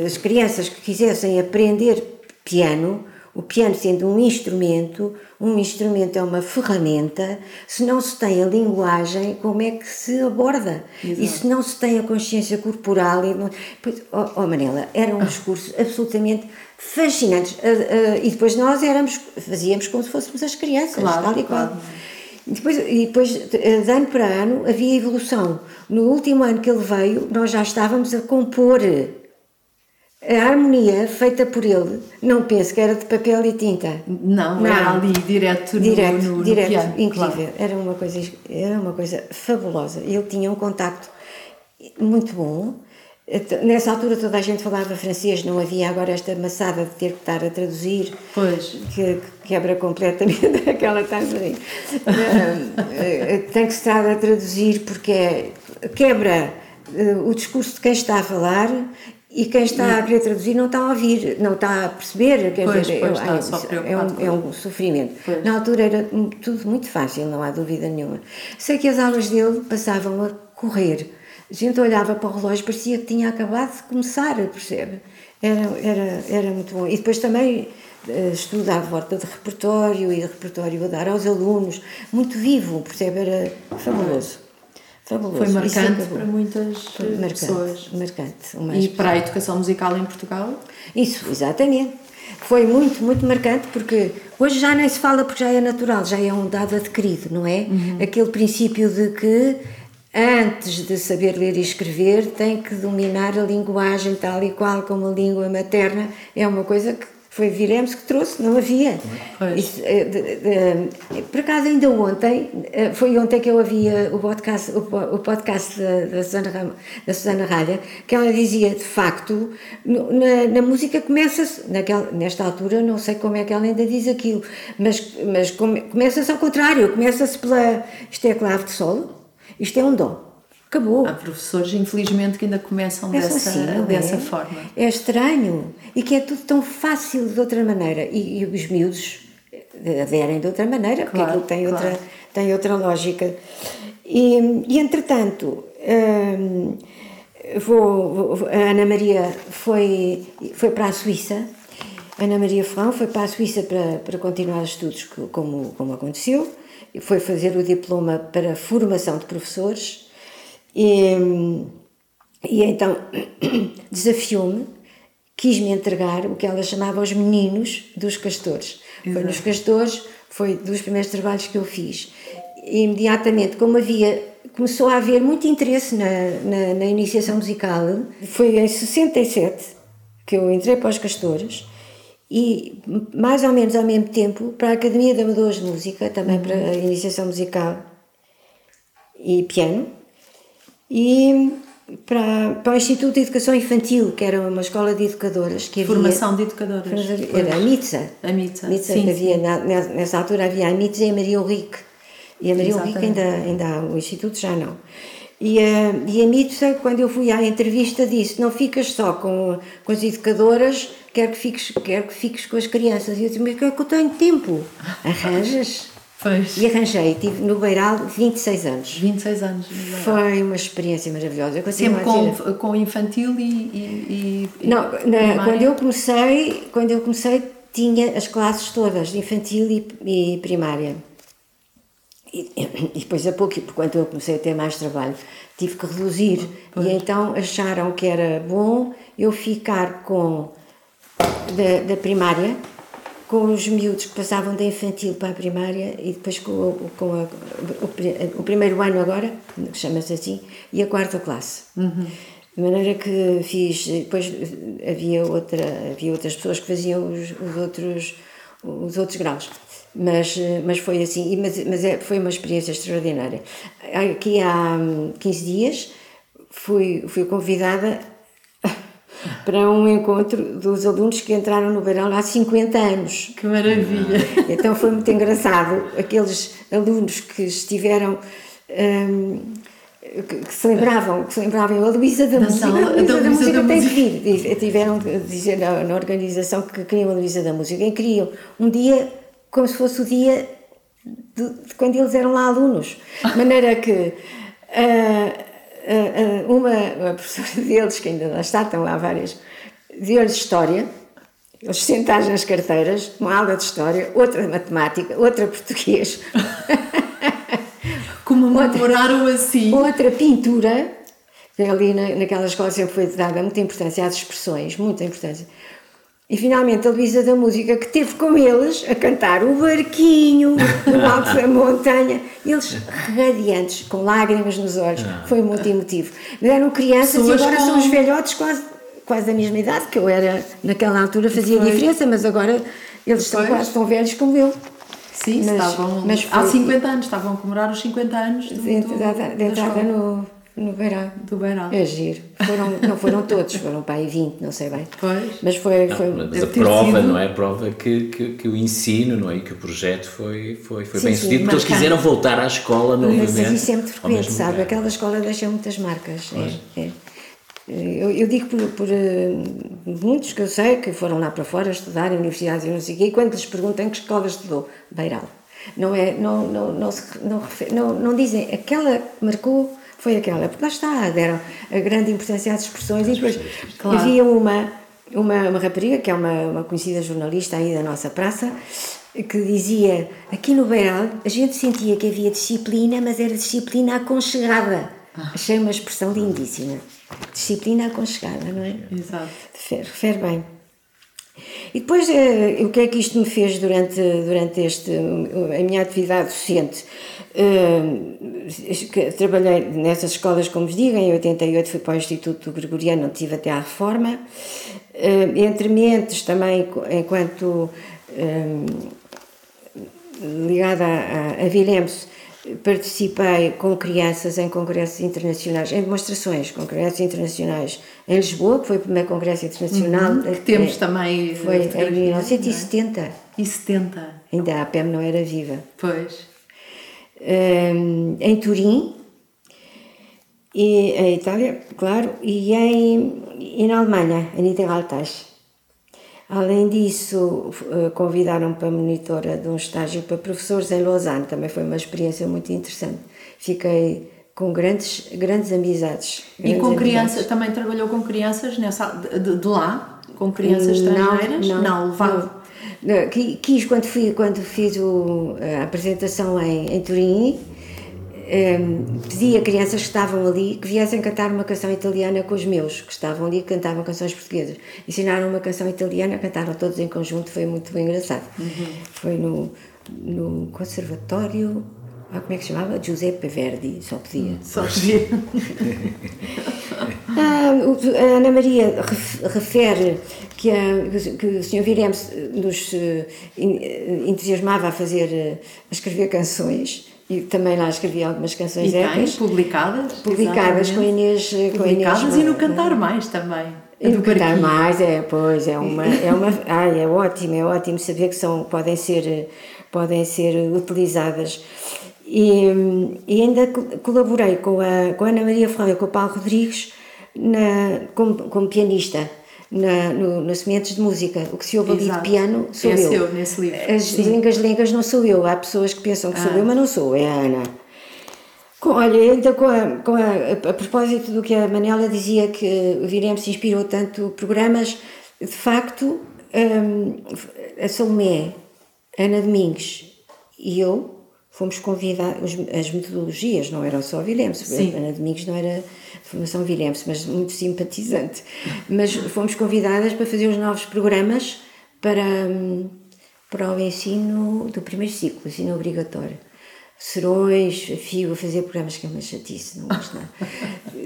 C: as crianças que quisessem aprender piano, o piano sendo um instrumento, um instrumento é uma ferramenta, se não se tem a linguagem, como é que se aborda? Exato. E se não se tem a consciência corporal, e não... pois, oh, oh Manela, era um discurso absolutamente fascinantes. Uh, uh, e depois nós éramos, fazíamos como se fôssemos as crianças,
B: claro,
C: tal
B: e qual.
C: Claro. E depois, e depois, de ano para ano, havia evolução. No último ano que ele veio, nós já estávamos a compor a harmonia feita por ele, não penso que era de papel e tinta.
B: Não, era ali direto no,
C: direto,
B: no, no
C: direto,
B: piano,
C: incrível.
B: claro.
C: Era uma coisa, era uma coisa fabulosa. Ele tinha um contacto muito bom. Nessa altura toda a gente falava francês, não havia agora esta maçada de ter que estar a traduzir,
B: Pois.
C: que, que quebra completamente aquela taça aí. Eh, Tem que estar a traduzir porque é- quebra eh, o discurso de quem está a falar e quem está a querer traduzir não está a ouvir, não está a perceber. Quer
B: Pois,
C: dizer,
B: pois,
C: é-
B: está
C: é- um, é um sofrimento.
B: Pois.
C: Na altura era tudo muito fácil, não há dúvida nenhuma. Sei que as aulas dele passavam a correr. A gente olhava para o relógio, parecia que tinha acabado de começar, percebe? Era, era, era muito bom. E depois também eh, estudo à volta de repertório e de repertório a dar aos alunos, muito vivo, percebe? Era fabuloso. Fabuloso.
B: Foi marcante
C: acabou.
B: para muitas eh,
C: marcante,
B: pessoas.
C: marcante.
B: E para a educação musical em Portugal?
C: isso, exatamente. Foi muito, muito marcante porque hoje já nem se fala porque já é natural, já é um dado adquirido, não é? Aquele princípio de que antes de saber ler e escrever tem que dominar a linguagem tal e qual como a língua materna, é uma coisa que foi Viremos que trouxe, não havia.
B: Pois.
C: Isso, eh, de- de- por acaso ainda ontem, eh, foi ontem que eu havia o podcast, o, po- o podcast da, da, Susana da Susana Ralha, que ela dizia, de facto, na, na música começa-se, nesta altura, não sei como é que ela ainda diz aquilo, mas, mas come- começa-se ao contrário, começa-se pela, isto é clave de solo, isto é um dó. Acabou.
B: Há professores, infelizmente, que ainda começam
C: Pensa
B: dessa,
C: assim,
B: dessa
C: é?
B: forma.
C: É estranho e que é tudo tão fácil de outra maneira. E, e os miúdos aderem de outra maneira, porque
B: Claro,
C: aquilo tem,
B: claro.
C: outra, tem outra lógica. E, e entretanto, hum, vou, vou- a Ana Maria foi, foi para a Suíça. Ana Maria Ferrão foi para a Suíça para, para continuar os estudos, co- como, como aconteceu. Foi fazer o diploma para formação de professores. E, e então desafiou-me, quis-me entregar o que ela chamava os meninos dos castores. Foi nos castores, foi dos primeiros trabalhos que eu fiz. E imediatamente, como havia, começou a haver muito interesse na, na, na iniciação musical, foi em 67 que eu entrei para os castores e mais ou menos ao mesmo tempo para a Academia de Amadores de Música, também para a iniciação musical e piano, e para, para o Instituto de Educação Infantil, que era uma escola de educadoras que havia.
B: Formação de educadoras.
C: Era a MITSA.
B: A MITSA,
C: MITSA
B: sim,
C: havia, na- nessa altura havia a MITSA e a Maria Henrique. E a Maria Henrique ainda, ainda há, o Instituto já não. E a, e a MITSA, quando eu fui à entrevista, disse: Não ficas só com, com as educadoras, quero que, fiques, quero que fiques com as crianças. E eu disse: Mas é que eu tenho tempo? Arranjas?
B: Pois.
C: E arranjei, tive no Beiral 26 anos.
B: 26 anos.
C: Foi uma experiência maravilhosa. Eu
B: Sempre com, com infantil e. e, e
C: Não, na- quando eu comecei, quando eu comecei tinha as classes todas, infantil e, e primária. E, e depois a pouco, quando eu comecei a ter mais trabalho, tive que reduzir. E então acharam que era bom eu ficar com da, da primária, com os miúdos que passavam da infantil para a primária e depois com, o- com a- o, o primeiro ano agora, que chama-se assim, e a quarta classe. De maneira que fiz, depois havia, outra, havia outras pessoas que faziam os, os outros, os outros graus. Mas, mas foi assim, e- mas, mas é, foi uma experiência extraordinária. Aqui há hum, 15 dias fui, fui convidada para um encontro dos alunos que entraram no Beirão há 50 anos.
B: Que maravilha!
C: Então foi muito engraçado aqueles alunos que estiveram hum, que, que se lembravam, que se lembravam a Luísa da,
B: Da
C: Música,
B: sala-
C: a Luísa
B: da
C: da,
B: Luísa
C: Música
B: da
C: tem
B: Música.
C: que vir. Tiveram de dizer na, na organização que queriam a Luísa da Música e queriam um dia como se fosse o dia de, de quando eles eram lá alunos. De maneira que ah, uma, uma professora deles, que ainda lá está, estão lá várias, deu-lhes história, eles sentaram nas carteiras, uma aula de história, outra de matemática, outra português,
B: Comemoraram assim.
C: outra pintura, ali na, naquela escola sempre foi dada muita importância às expressões, muita importância. E finalmente a Luísa da Música, que teve com eles a cantar o barquinho no alto da montanha, eles radiantes, com lágrimas nos olhos, foi muito emotivo. Mas eram crianças
B: Pessoas
C: e agora
B: com-
C: são os velhotes quase, quase da mesma idade, que eu era, naquela altura fazia
B: Foi.
C: diferença, mas agora eles estão quase tão velhos como eu.
B: Sim,
C: Mas-
B: estavam.
C: mas
B: há
C: foi-
B: 50 anos, estavam a comemorar os 50 anos do, do, da
C: entrada no, no Beirão.
B: do Beiral.
C: É giro. Foram, não foram todos, foram para aí 20, não sei bem.
B: Pois.
C: Mas foi.
D: Não,
C: foi
D: mas a prova,
B: sido-
D: não é? A prova que, que, que o ensino, não é? E que o projeto foi, foi, foi
C: Sim,
D: bem
C: sim,
D: sucedido, porque eles quiseram voltar à escola novamente.
C: Mas isso é muito frequente, sabe?
D: lugar.
C: Aquela escola deixa muitas marcas. É, é. Eu, eu digo por, por eh, muitos que eu sei que foram lá para fora estudar em universidades e não sei o quê, e quando lhes perguntam que escola estudou, Beiral. Não, é, não, não, não, se, não, não, não dizem aquela que marcou foi aquela, porque lá está, deram a grande importância às expressões e depois
B: Claro.
C: havia uma, uma, uma rapariga, que é uma, uma conhecida jornalista aí da nossa praça, que dizia, aqui no Beiral a gente sentia que havia disciplina, mas era disciplina aconchegada. Achei uma expressão lindíssima. Disciplina aconchegada, não é?
B: Exato.
C: Refere, refere bem. E depois, eh, o que é que isto me fez durante, durante este, a minha atividade docente? Eh, que trabalhei nessas escolas, como vos digo, em 88 fui para o Instituto Gregoriano, onde tive até à reforma. Eh, entre mentes, também, enquanto eh, ligada a, a, participei com crianças em congressos internacionais, em demonstrações com congressos internacionais em Lisboa, que foi o primeiro congresso internacional.
B: Uhum, que temos
C: eh,
B: também, eh,
C: Foi em
B: fotografias,
C: 1970.
B: E 70.
C: Ainda a PEM não era viva.
B: Pois.
C: Hum, em Turim, e, em Itália, claro, e, em, e na Alemanha, em Niederaltaich. Além disso, eh, convidaram-me para monitora de um estágio para professores em Lausanne, também foi uma experiência muito interessante. Fiquei com grandes, grandes amizades.
B: E
C: grandes
B: com
C: amizades.
B: crianças, também trabalhou com crianças nessa, de, de- lá? Com crianças estrangeiras? levava.
C: Não, qui- Quis, quando, fui, quando fiz o- a apresentação em, em Turim, em, pedi a crianças que estavam ali que viessem cantar uma canção italiana com os meus, que estavam ali, que cantavam canções portuguesas. Ensinaram uma canção italiana, cantaram todos em conjunto, foi muito engraçado. Foi no, no Conservatório, ah, como é que se chamava? Giuseppe Verdi, só podia.
B: Só podia.
C: Ah, a Ana Maria ref- refere que, a, que o Sr. Viremos nos eh, eh, entusiasmava a fazer, eh, a escrever canções e também lá escrevia algumas canções
B: E
C: épicas,
B: publicadas.
C: publicadas com. Inês. Com a Inês
B: Publicadas e no Cantar? Mais também.
C: E no cantar mais, é, pois, é uma, é uma, ai, é ótimo, é ótimo saber que são, podem ser, podem ser utilizadas. E, hum, e ainda co- colaborei com a, com a Ana Maria Ferreira, com o Paulo Rodrigues, na, como, como pianista, na, no, no Sementes de Música. O que se ouve ali de piano sou
B: É
C: eu.
B: seu, nesse livro.
C: As
B: Sim.
C: lengas lengas não sou eu. Há pessoas que pensam que sou
B: Ah.
C: eu, mas não sou, é a Ana. Com, olha, então com, a, com a, a, propósito do que a Manela dizia que o Virem se inspirou tanto programas, de facto, hum, a Salomé, a Ana Domingues e eu fomos convidados, os- as metodologias não eram só a Ana Domingos não era formação Vilhemse, mas muito simpatizante, mas fomos convidadas para fazer os novos programas para, para o ensino do primeiro ciclo, ensino obrigatório. Serões, a fio, a fazer programas que é uma chatice, não gosto nada.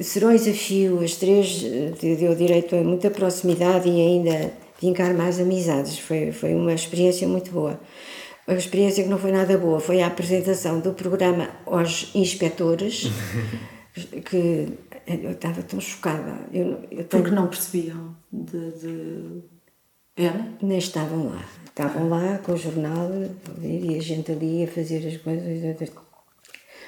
C: Serões a fio, as três deu direito a muita proximidade e ainda vincar mais amizades. Foi, foi uma experiência muito boa. A experiência que não foi nada boa foi a apresentação do programa aos inspectores, que eu estava tão chocada. Eu, eu tenho-
B: Porque não percebiam de. de- Era?
C: nem estavam lá. Estavam lá com o jornal e a gente ali a fazer as coisas,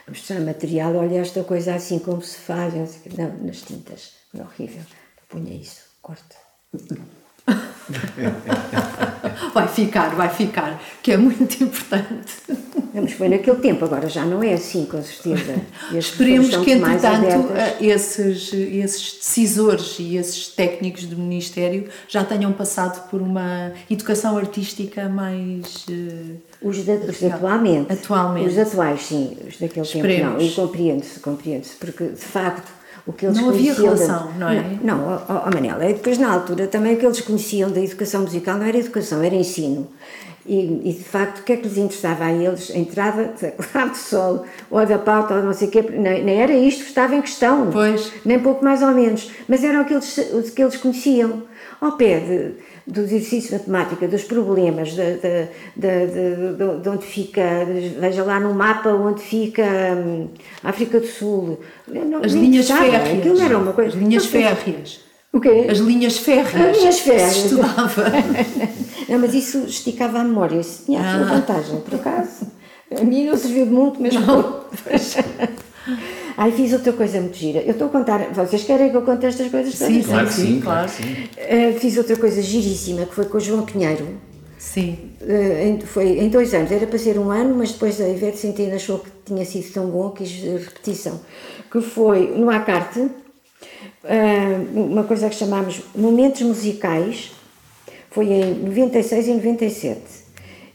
C: a mostrar material. Olha, esta coisa assim como se faz. não nas tintas. Foi horrível. Punha isso, corta.
B: Vai ficar, vai ficar, que é muito importante.
C: Mas foi naquele tempo, agora já não é assim, com certeza.
B: Esperemos que, entretanto, eh, esses, esses decisores e esses técnicos do Ministério já tenham passado por uma educação artística mais. eh,
C: Os, de, os de atualmente.
B: Atualmente.
C: Os atuais, sim. Os daquele tempo
B: Esperemos.
C: não. E compreende-se, compreende-se. Porque, de facto, o que eles
B: Não havia relação, não é?
C: Não, não ó, ó, Manela, e depois na altura também o que eles conheciam da educação musical não era educação, era ensino. E, e, de facto, o que é que lhes interessava a eles? A entrada, claro, de solo, ou da pauta, ou não sei o quê, nem, era isto que estava em questão.
B: Pois.
C: Nem pouco mais ou menos. Mas era o que eles, o que eles conheciam. Ao pé de, do exercício de matemática, dos problemas, de, de, de, de, onde fica, veja lá no mapa onde fica hum, a África do Sul.
B: Não, As linhas férreas.
C: Aquilo era uma coisa.
B: As linhas férreas.
C: O quê?
B: As linhas férreas.
C: As linhas férreas.
B: estudava.
C: não, mas isso esticava a memória, isso tinha ah. vantagem, por acaso. A mim não serviu de muito, mas. Não. Aí fiz outra coisa muito gira. Eu estou a contar, vocês querem que eu conte estas coisas
B: todas? Sim, claro sim, sim, claro. Sim.
C: Uh, fiz outra coisa giríssima, que foi com o João Pinheiro.
B: Sim.
C: Uh, em, foi em dois anos, era para ser um ano, mas depois a Ivete Centeno achou que tinha sido tão bom, quis repetição. Que foi no Acarte, uh, uma coisa que chamámos Momentos Musicais, foi em 96 e 97.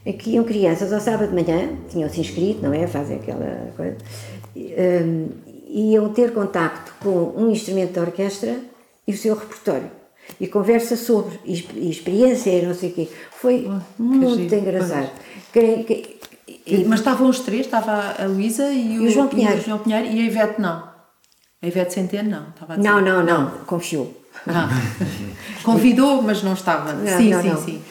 C: Aqui iam crianças ao sábado de manhã, tinham-se inscrito, não é? Fazem aquela coisa. Um, iam ter contacto com um instrumento da orquestra e o seu repertório. E conversa sobre, e, experiência e não sei o quê. Foi oh, muito engraçado. Quem, quem,
B: e, Mas estavam os três, estava a Luísa e,
C: e, o, João Pinheiro.
B: e o João Pinheiro e a Ivete não. A Ivete Centeno não. Estava
C: não, não, não, não, confiou.
B: Ah. Convidou, mas não estava.
C: Não,
B: sim,
C: não,
B: sim,
C: não.
B: sim.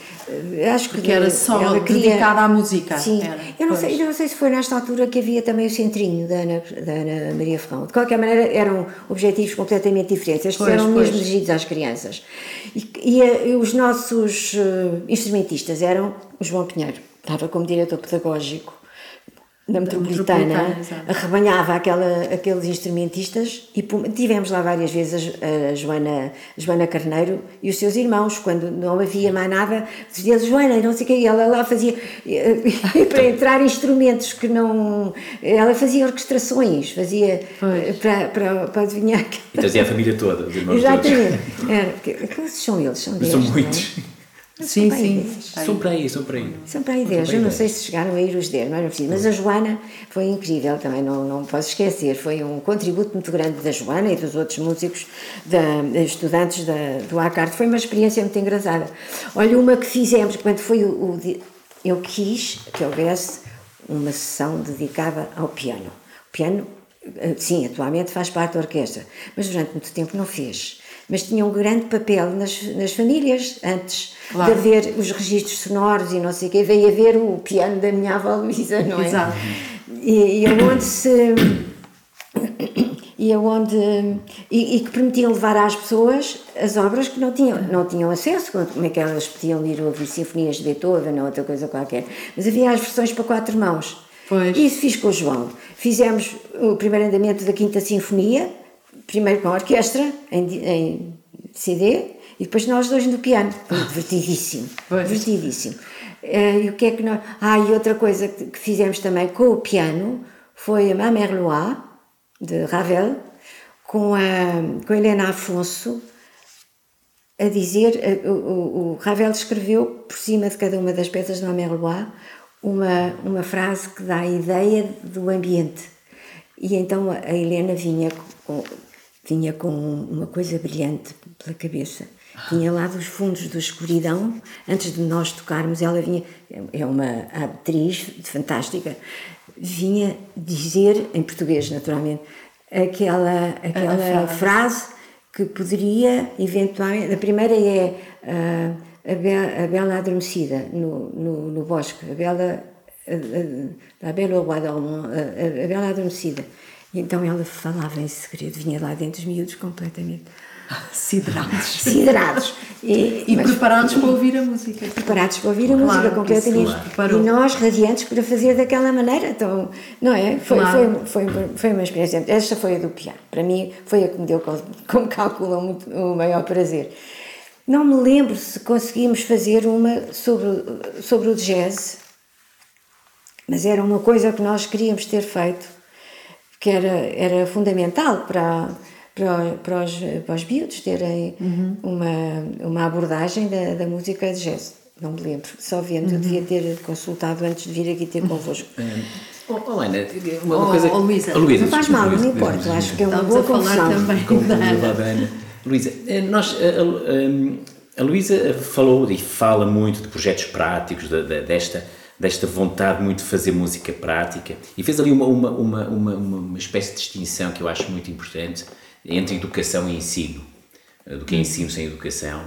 C: Acho
B: Porque era só ela queria... dedicada à música.
C: Sim,
B: era.
C: eu não, sei, eu não sei se foi nesta altura que havia também o centrinho da Ana, da Ana Maria Ferrão. De qualquer maneira, eram objetivos completamente diferentes. Estes pois, eram pois. mesmo dirigidos às crianças. E, e, e os nossos uh, instrumentistas eram o João Pinheiro, estava como diretor pedagógico da metropolitana, metropolitana arrebanhava aquela, aqueles instrumentistas e tivemos lá várias vezes a, a, Joana, a Joana Carneiro e os seus irmãos, quando não havia mais nada, dizia Joana, não sei o que, e ela lá fazia, para entrar instrumentos que não. Ela fazia orquestrações, fazia para, para, para adivinhar.
D: E trazia a família toda, os irmãos
C: Exatamente. Todos. Era, que, são eles? São, dez,
D: são muitos.
B: Sim, sim.
D: São para aí, são para aí.
C: São para aí 10. Eu não sei se chegaram a ir os 10, não era preciso. Mas a Joana foi incrível também, não, não posso esquecer. Foi um contributo muito grande da Joana e dos outros músicos, da, estudantes da, do ACART. Foi uma experiência muito engraçada. Olha, uma que fizemos quando foi o. o eu quis que houvesse uma sessão dedicada ao piano. O piano, eh, sim, atualmente faz parte da orquestra, mas durante muito tempo não fez mas tinha um grande papel nas, nas famílias antes claro. de haver os registros sonoros e não sei o quê, veio a ver o piano da minha avó Luísa, não é?
B: Exato.
C: E, e onde se e aonde e, e, que permitiam levar às pessoas as obras que não tinham não tinham acesso como é que elas podiam ir ouvir sinfonias de Beethoven ou outra coisa qualquer mas havia as versões para quatro mãos
B: pois.
C: isso fiz com o João fizemos o primeiro andamento da quinta sinfonia primeiro com a orquestra, em, em CD, e depois nós dois no piano. Foi divertidíssimo. Pois. Divertidíssimo. Uh, e o que é que nós. Ah, e outra coisa que, que fizemos também com o piano foi a Ma Merlois, de Ravel, com a, com a Helena Afonso, a dizer. A, o, o, Ravel escreveu por cima de cada uma das peças de Ma Merlois uma, uma frase que dá a ideia do ambiente. E então a Helena vinha com, vinha com uma coisa brilhante pela cabeça. Vinha lá dos fundos da escuridão, antes de nós tocarmos, ela vinha, é uma atriz fantástica, vinha dizer, em português naturalmente, aquela, aquela frase. que poderia eventualmente. A primeira é uh, a, Bela, a Bela Adormecida no, no, no Bosque, a Bela. A, a, a Bela Adormecida. E então ela falava em segredo, vinha lá dentro dos miúdos completamente
B: siderados.
C: siderados.
B: E, e preparados para ouvir a música.
C: Preparados para ouvir a claro, música, completamente. E nós radiantes para fazer daquela maneira. Então, não é? Foi, claro. foi, foi, foi uma experiência. Esta foi a do piano. Para mim, foi a que me deu, como calculam, o maior prazer. Não me lembro se conseguimos fazer uma sobre, sobre o jazz, mas era uma coisa que nós queríamos ter feito que era, era fundamental para, para, para, os, para os miúdos terem uhum. uma, uma abordagem da, da música de jazz. Não me lembro, só vendo, uhum. eu devia ter consultado antes de vir aqui ter convosco.
D: Uhum. Oh, oh, Ana, uma, uma oh, coisa.
B: Oh, Luísa.
D: Oh, Luísa,
C: não faz mal, não importa, acho que é uma boa confusão.
B: Também
D: Como da Ana. Luísa, eh, nós, a, a, A Luísa falou e fala muito de projetos práticos, de, de, desta, desta vontade muito de fazer música prática. E fez ali uma, uma, uma, uma, uma espécie de distinção que eu acho muito importante entre educação e ensino, do que é ensino sem educação,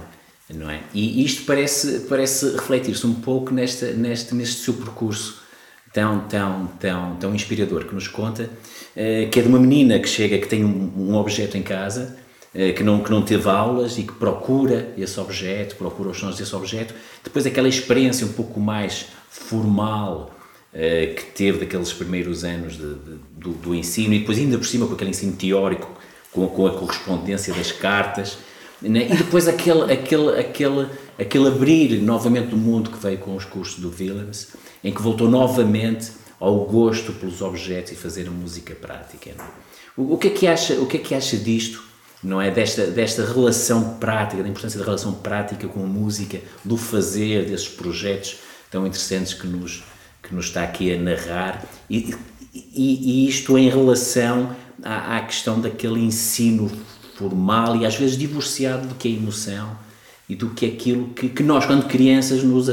D: não é? E isto parece, parece refletir-se um pouco nesta, neste, neste seu percurso tão, tão, tão, tão inspirador que nos conta, eh, que é de uma menina que chega, que tem um, um objeto em casa, eh, que não, que não teve aulas e que procura esse objeto, procura os sons desse objeto, depois aquela experiência um pouco mais formal eh, que teve daqueles primeiros anos de, de, do, do, ensino e depois ainda por cima com aquele ensino teórico, com, com a correspondência das cartas, né? e depois aquele, aquele, aquele, aquele abrir novamente do mundo que veio com os cursos do Willems, em que voltou novamente ao gosto pelos objetos e fazer a música prática. É? O, o, que é que acha, o que é que acha disto, não é? Desta, desta relação prática, da importância da relação prática com a música, do fazer, desses projetos tão interessantes que nos, que nos está aqui a narrar, e, e, e isto em relação à, à questão daquele ensino formal e às vezes divorciado do que é emoção e do que é aquilo que, que nós, quando crianças, nos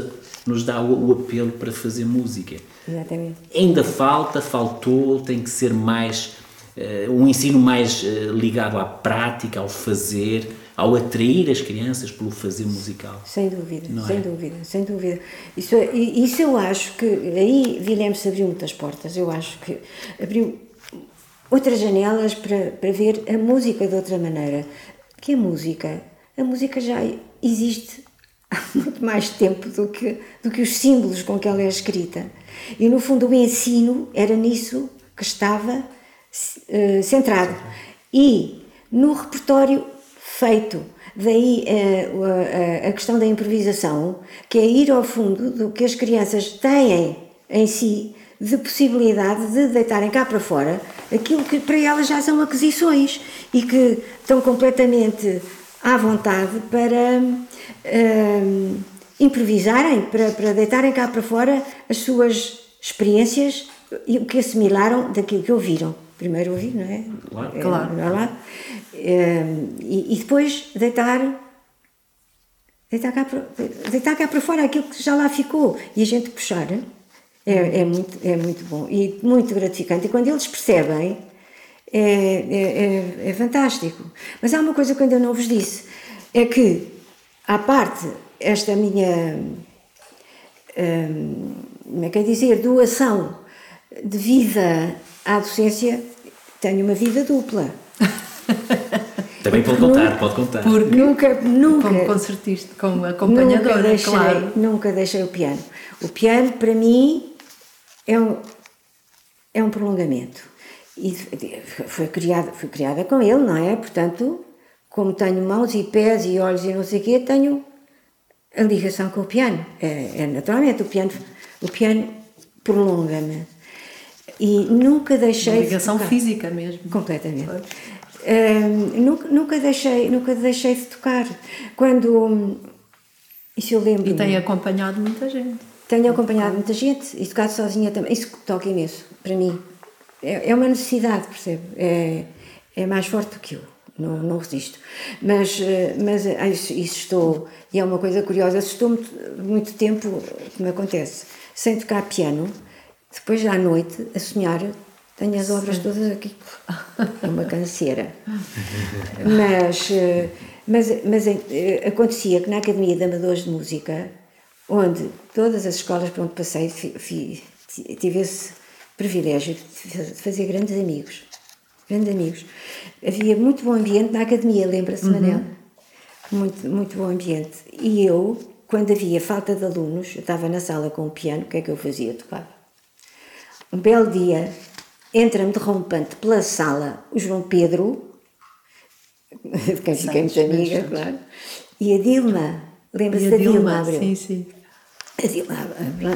D: nos dá o, o apelo para fazer música.
C: Exatamente.
D: Ainda falta, faltou, tem que ser mais uh, um ensino mais uh, ligado à prática, ao fazer, ao atrair as crianças pelo fazer musical.
C: Sem dúvida, Não sem é? dúvida, sem dúvida. Isso, é, isso eu acho que aí Vilhemos abriu muitas portas. Eu acho que abriu outras janelas para, para ver a música de outra maneira. Que a música, a música já existe há muito mais tempo do que, do que os símbolos com que ela é escrita. E no fundo o ensino era nisso que estava uh, centrado. E no repertório feito, daí uh, a questão da improvisação, que é ir ao fundo do que as crianças têm em si de possibilidade de deitarem cá para fora aquilo que para elas já são aquisições e que estão completamente à vontade para uh, improvisarem, para, para deitarem cá para fora as suas experiências e o que assimilaram daquilo que ouviram. Primeiro ouvir, não é?
D: Claro.
C: É,
B: claro.
C: Não é lá? E, depois deitar. Deitar cá, para, deitar cá para fora aquilo que já lá ficou e a gente puxar é, é, muito, é muito bom e muito gratificante. E quando eles percebem, é, é, é, é fantástico. Mas há uma coisa que ainda não vos disse: é que à parte esta minha, como é que é dizer, doação de vida à docência, tenho uma vida dupla.
D: Também pode contar, pode contar.
B: Porque
C: nunca, nunca.
B: Como concertista, como acompanhadora,
C: nunca deixei,
B: claro.
C: Nunca deixei o piano. O piano, para mim, é um, é um prolongamento. E foi criada, foi criada com ele, não é? Portanto, como tenho mãos e pés e olhos e não sei o quê, tenho a ligação com o piano. É, é naturalmente, o piano, o piano prolonga-me. E nunca deixei. Uma
B: ligação de física mesmo.
C: Completamente. Nunca, nunca, deixei, nunca deixei de tocar. Quando. Isso eu lembro.
B: E tem acompanhado muita gente.
C: Tenho acompanhado muita gente e tocado sozinha também. Isso toca imenso, para mim. É, é uma necessidade, percebe? É, é mais forte do que eu não, não resisto. Mas, eh, mas eh, isso, isso, estou, e é uma coisa curiosa, estou muito, muito tempo, que me acontece, sem tocar piano, depois à noite, a sonhar, tenho as obras Sim. todas aqui. É uma canseira. mas, eh, mas, mas acontecia que na Academia de Amadores de Música, onde todas as escolas por onde passei, tive esse privilégio de fazer grandes amigos grandes amigos. Havia muito bom ambiente na academia, lembra-se, uhum. Manel? Muito, muito bom ambiente. E eu, quando havia falta de alunos, eu estava na sala com o piano, o que é que eu fazia? Tocava. Um belo dia, entra-me derrompante pela sala o João Pedro, de quem fiquei muito amiga, claro, e a Dilma, lembra-se da Dilma, Dilma
B: Sim, sim.
C: A Dilma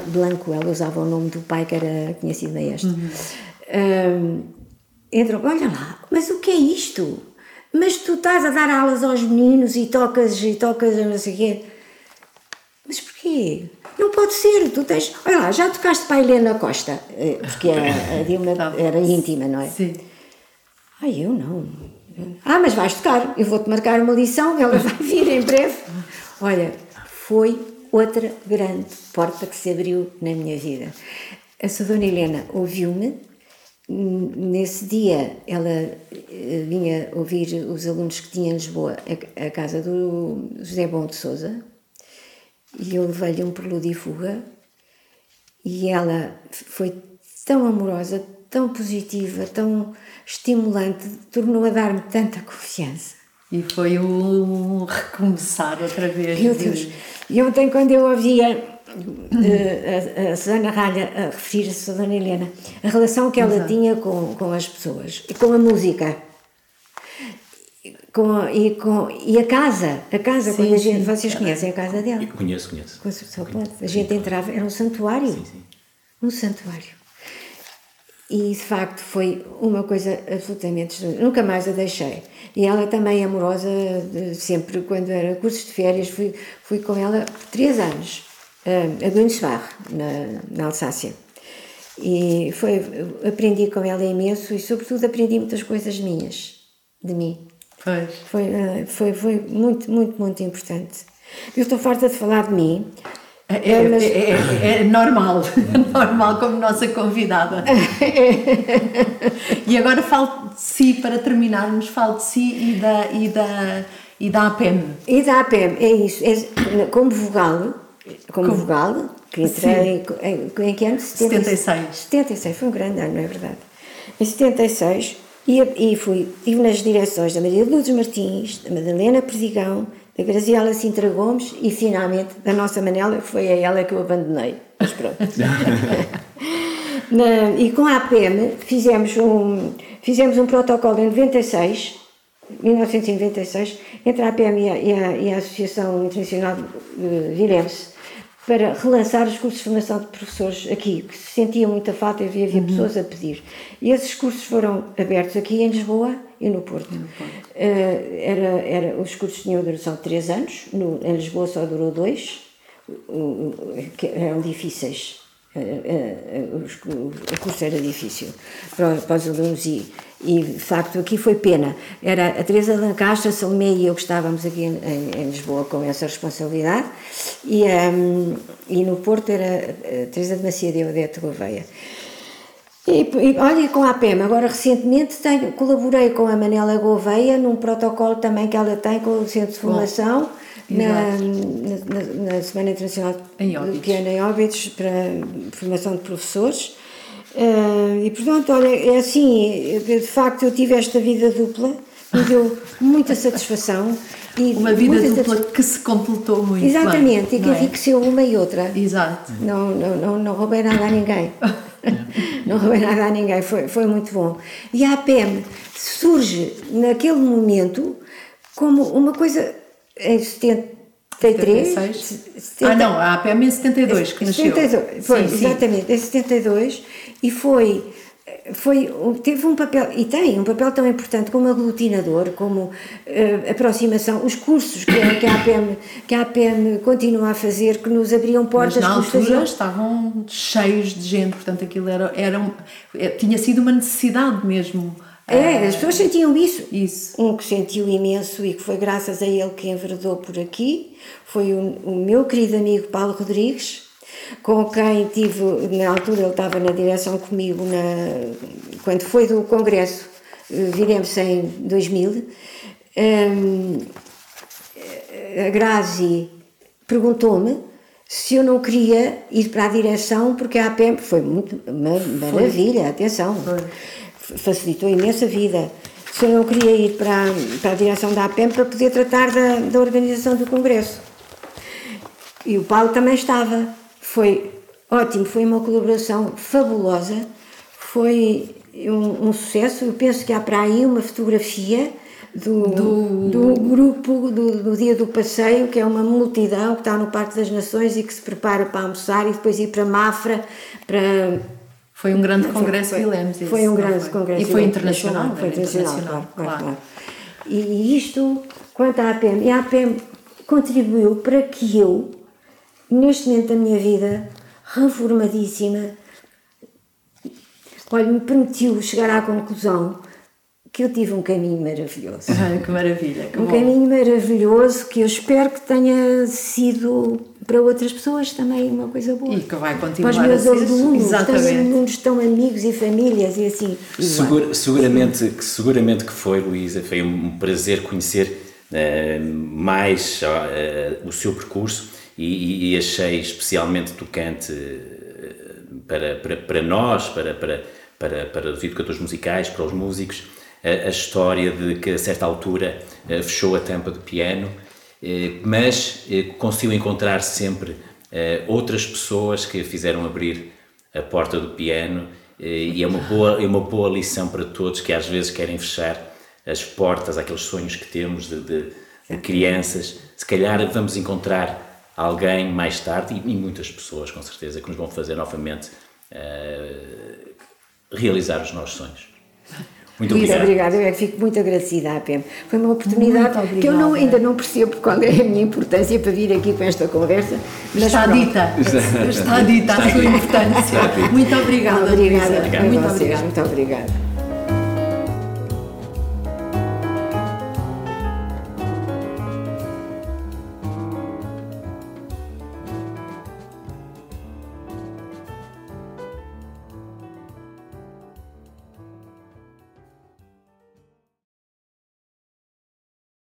C: Blanco, ela usava o nome do pai que era conhecido maestro. Uhum. Um, entram, olha lá, mas o que é isto? Mas tu estás a dar aulas aos meninos e tocas e tocas não sei o quê. Mas porquê? Não pode ser, tu tens. Olha lá, já tocaste para a Helena Costa, eh, porque a, a Dilma tá era íntima, não é?
B: Sim.
C: Ai, eu não. Ah, mas vais tocar, eu vou-te marcar uma lição, ela vai vir em breve. Olha, foi outra grande porta que se abriu na minha vida. A sua Dona Helena ouviu-me. Nesse dia, ela eh, vinha ouvir os alunos que tinha em Lisboa, a, a casa do José Bom de Souza, e eu levei-lhe um preludio e fuga, e ela foi tão amorosa, tão positiva, tão estimulante, tornou a dar-me tanta confiança.
B: E foi um recomeçar outra vez.
C: Meu Deus! E ontem, quando eu ouvia uh, a, a Susana Ralha a referir-se a Dona Helena, a relação que ela Exato. tinha com, com as pessoas e com a música. Com, e, com, e a casa, a casa, sim, quando a gente, vocês conhecem a casa dela?
D: Eu conheço, conheço.
C: A gente entrava, era um santuário. Sim, sim. Um santuário. E de facto foi uma coisa absolutamente. Nunca mais a deixei. E ela também amorosa, sempre quando era cursos de férias, fui, fui com ela por três anos, a Gunsbach, na, na Alsácia. E foi, aprendi com ela imenso e, sobretudo, aprendi muitas coisas minhas, de mim.
B: Pois.
C: Foi, eh, foi, foi muito, muito, muito importante. Eu estou farta de falar de mim,
B: é, é, mas... é, é, é, normal, normal como nossa convidada. e agora falo de si, para terminarmos, falo de si e da, e da, e da APEM.
C: E da APEM, é isso. Como vogal, como, como vogal, que entrei em, em que ano?
B: 76.
C: 76, foi um grande ano, não é verdade? Em 76, e, e fui, estive nas direções da Maria Lourdes Martins, da Madalena Perdigão, da Graziela Sintra Gomes e finalmente da nossa Manela, que foi a ela que eu abandonei. Mas pronto. Na, e com a APM fizemos um, fizemos um protocolo em 96, 1996, entre a APM e a, e a, e a Associação Internacional de Vilense, para relançar os cursos de formação de professores aqui, que se sentia muita falta e havia, havia uhum. pessoas a pedir. E esses cursos foram abertos aqui em Lisboa e no Porto. No Porto. Uh, era, era, os cursos tinham duração de três anos, no, em Lisboa só durou dois, uh, que eram difíceis. Uh, o curso era difícil para, para os alunos e, e de facto aqui foi pena. Era a Teresa Lancastre, a Salomé e eu que estávamos aqui em, em Lisboa com essa responsabilidade e, um, e no Porto era a Teresa de Macia e Odete Gouveia. E, e, olha, com a APEM, agora recentemente tenho, colaborei com a Manela Gouveia num protocolo também que ela tem com o Centro de Formação na, na, na, Semana Internacional
B: em
C: que é em Óbidos para formação de professores. Uh, e portanto, olha, é assim, de facto eu tive esta vida dupla, me deu muita satisfação.
B: E uma vida dupla que se completou muito
C: Exatamente,
B: bem,
C: e que enriqueceu uma e outra.
B: Exato.
C: Não, não, não, não roubei nada a ninguém. não roubei nada a ninguém, foi, foi muito bom. E a APM surge naquele momento como uma coisa em 73. 76.
B: 70, ah, não, a APM é em 72 que 72, nasceu.
C: Foi, sim, exatamente, sim. em 72 e foi foi, teve um papel, e tem um papel tão importante como aglutinador, como uh, aproximação, os cursos que, que, a APM, que a APM continua a fazer, que nos abriam portas.
B: Mas na altura estavam cheios de gente, portanto aquilo era, era é, tinha sido uma necessidade mesmo.
C: É, as pessoas sentiam isso.
B: Isso.
C: Um que sentiu imenso e que foi graças a ele que enverdou por aqui foi o, o meu querido amigo Paulo Rodrigues, com quem tive, na altura ele estava na direção comigo, na, quando foi do congresso, eh, viremos em 2000, um, a Grazi perguntou-me se eu não queria ir para a direção, porque a APEM foi muito uma maravilha, foi. atenção, foi. facilitou imensa vida. Se eu não queria ir para, para a direção da APEM para poder tratar da, da organização do Congresso. E o Paulo também estava. Foi ótimo, foi uma colaboração fabulosa, foi um, um sucesso. Eu penso que há para aí uma fotografia do, do... do grupo do, do, Dia do Passeio, que é uma multidão que está no Parque das Nações e que se prepara para almoçar e depois ir para Mafra para.
B: Foi um grande congresso
C: foi,
B: Vilemes.
C: Foi um grande foi. congresso.
B: E foi internacional.
C: Foi internacional, internacional claro, claro, claro. E isto, quanto à APM, e a APM contribuiu para que eu neste momento da minha vida, reformadíssima, olha, me permitiu chegar à conclusão que eu tive um caminho maravilhoso.
B: Ai, que maravilha, que
C: um
B: bom.
C: caminho maravilhoso que eu espero que tenha sido para outras pessoas também uma coisa boa.
B: E que vai continuar
C: Para os meus
B: a ser,
C: alunos,
B: exatamente.
C: também alunos estão amigos e famílias e assim.
D: Segura- seguramente, que, seguramente que foi, Luísa. Foi um prazer conhecer eh, mais eh, o seu percurso e, e- achei especialmente tocante eh, para, para, para nós, para, para, para, para os educadores musicais, para os músicos, a, a história de que a certa altura eh, fechou a tampa do piano, eh, mas conseguiu encontrar sempre outras pessoas que fizeram abrir a porta do piano e é uma boa é uma boa lição para todos que às vezes querem fechar as portas àqueles sonhos que temos de, de- de crianças. Se calhar vamos encontrar alguém mais tarde e, e muitas pessoas com certeza que nos vão fazer novamente eh, realizar os nossos sonhos muito
C: Muito
D: obrigado
C: obrigada, eu é que fico muito agradecida à PEM. Foi uma oportunidade que eu não, ainda não percebo qual é a minha importância para vir aqui para esta conversa. mas
B: Está
C: pronto.
B: dita, está dita a
D: Está
B: sua importância.
D: Está.
B: Muito obrigada,
C: Obrigada,
B: Muito obrigada.
C: muito obrigada.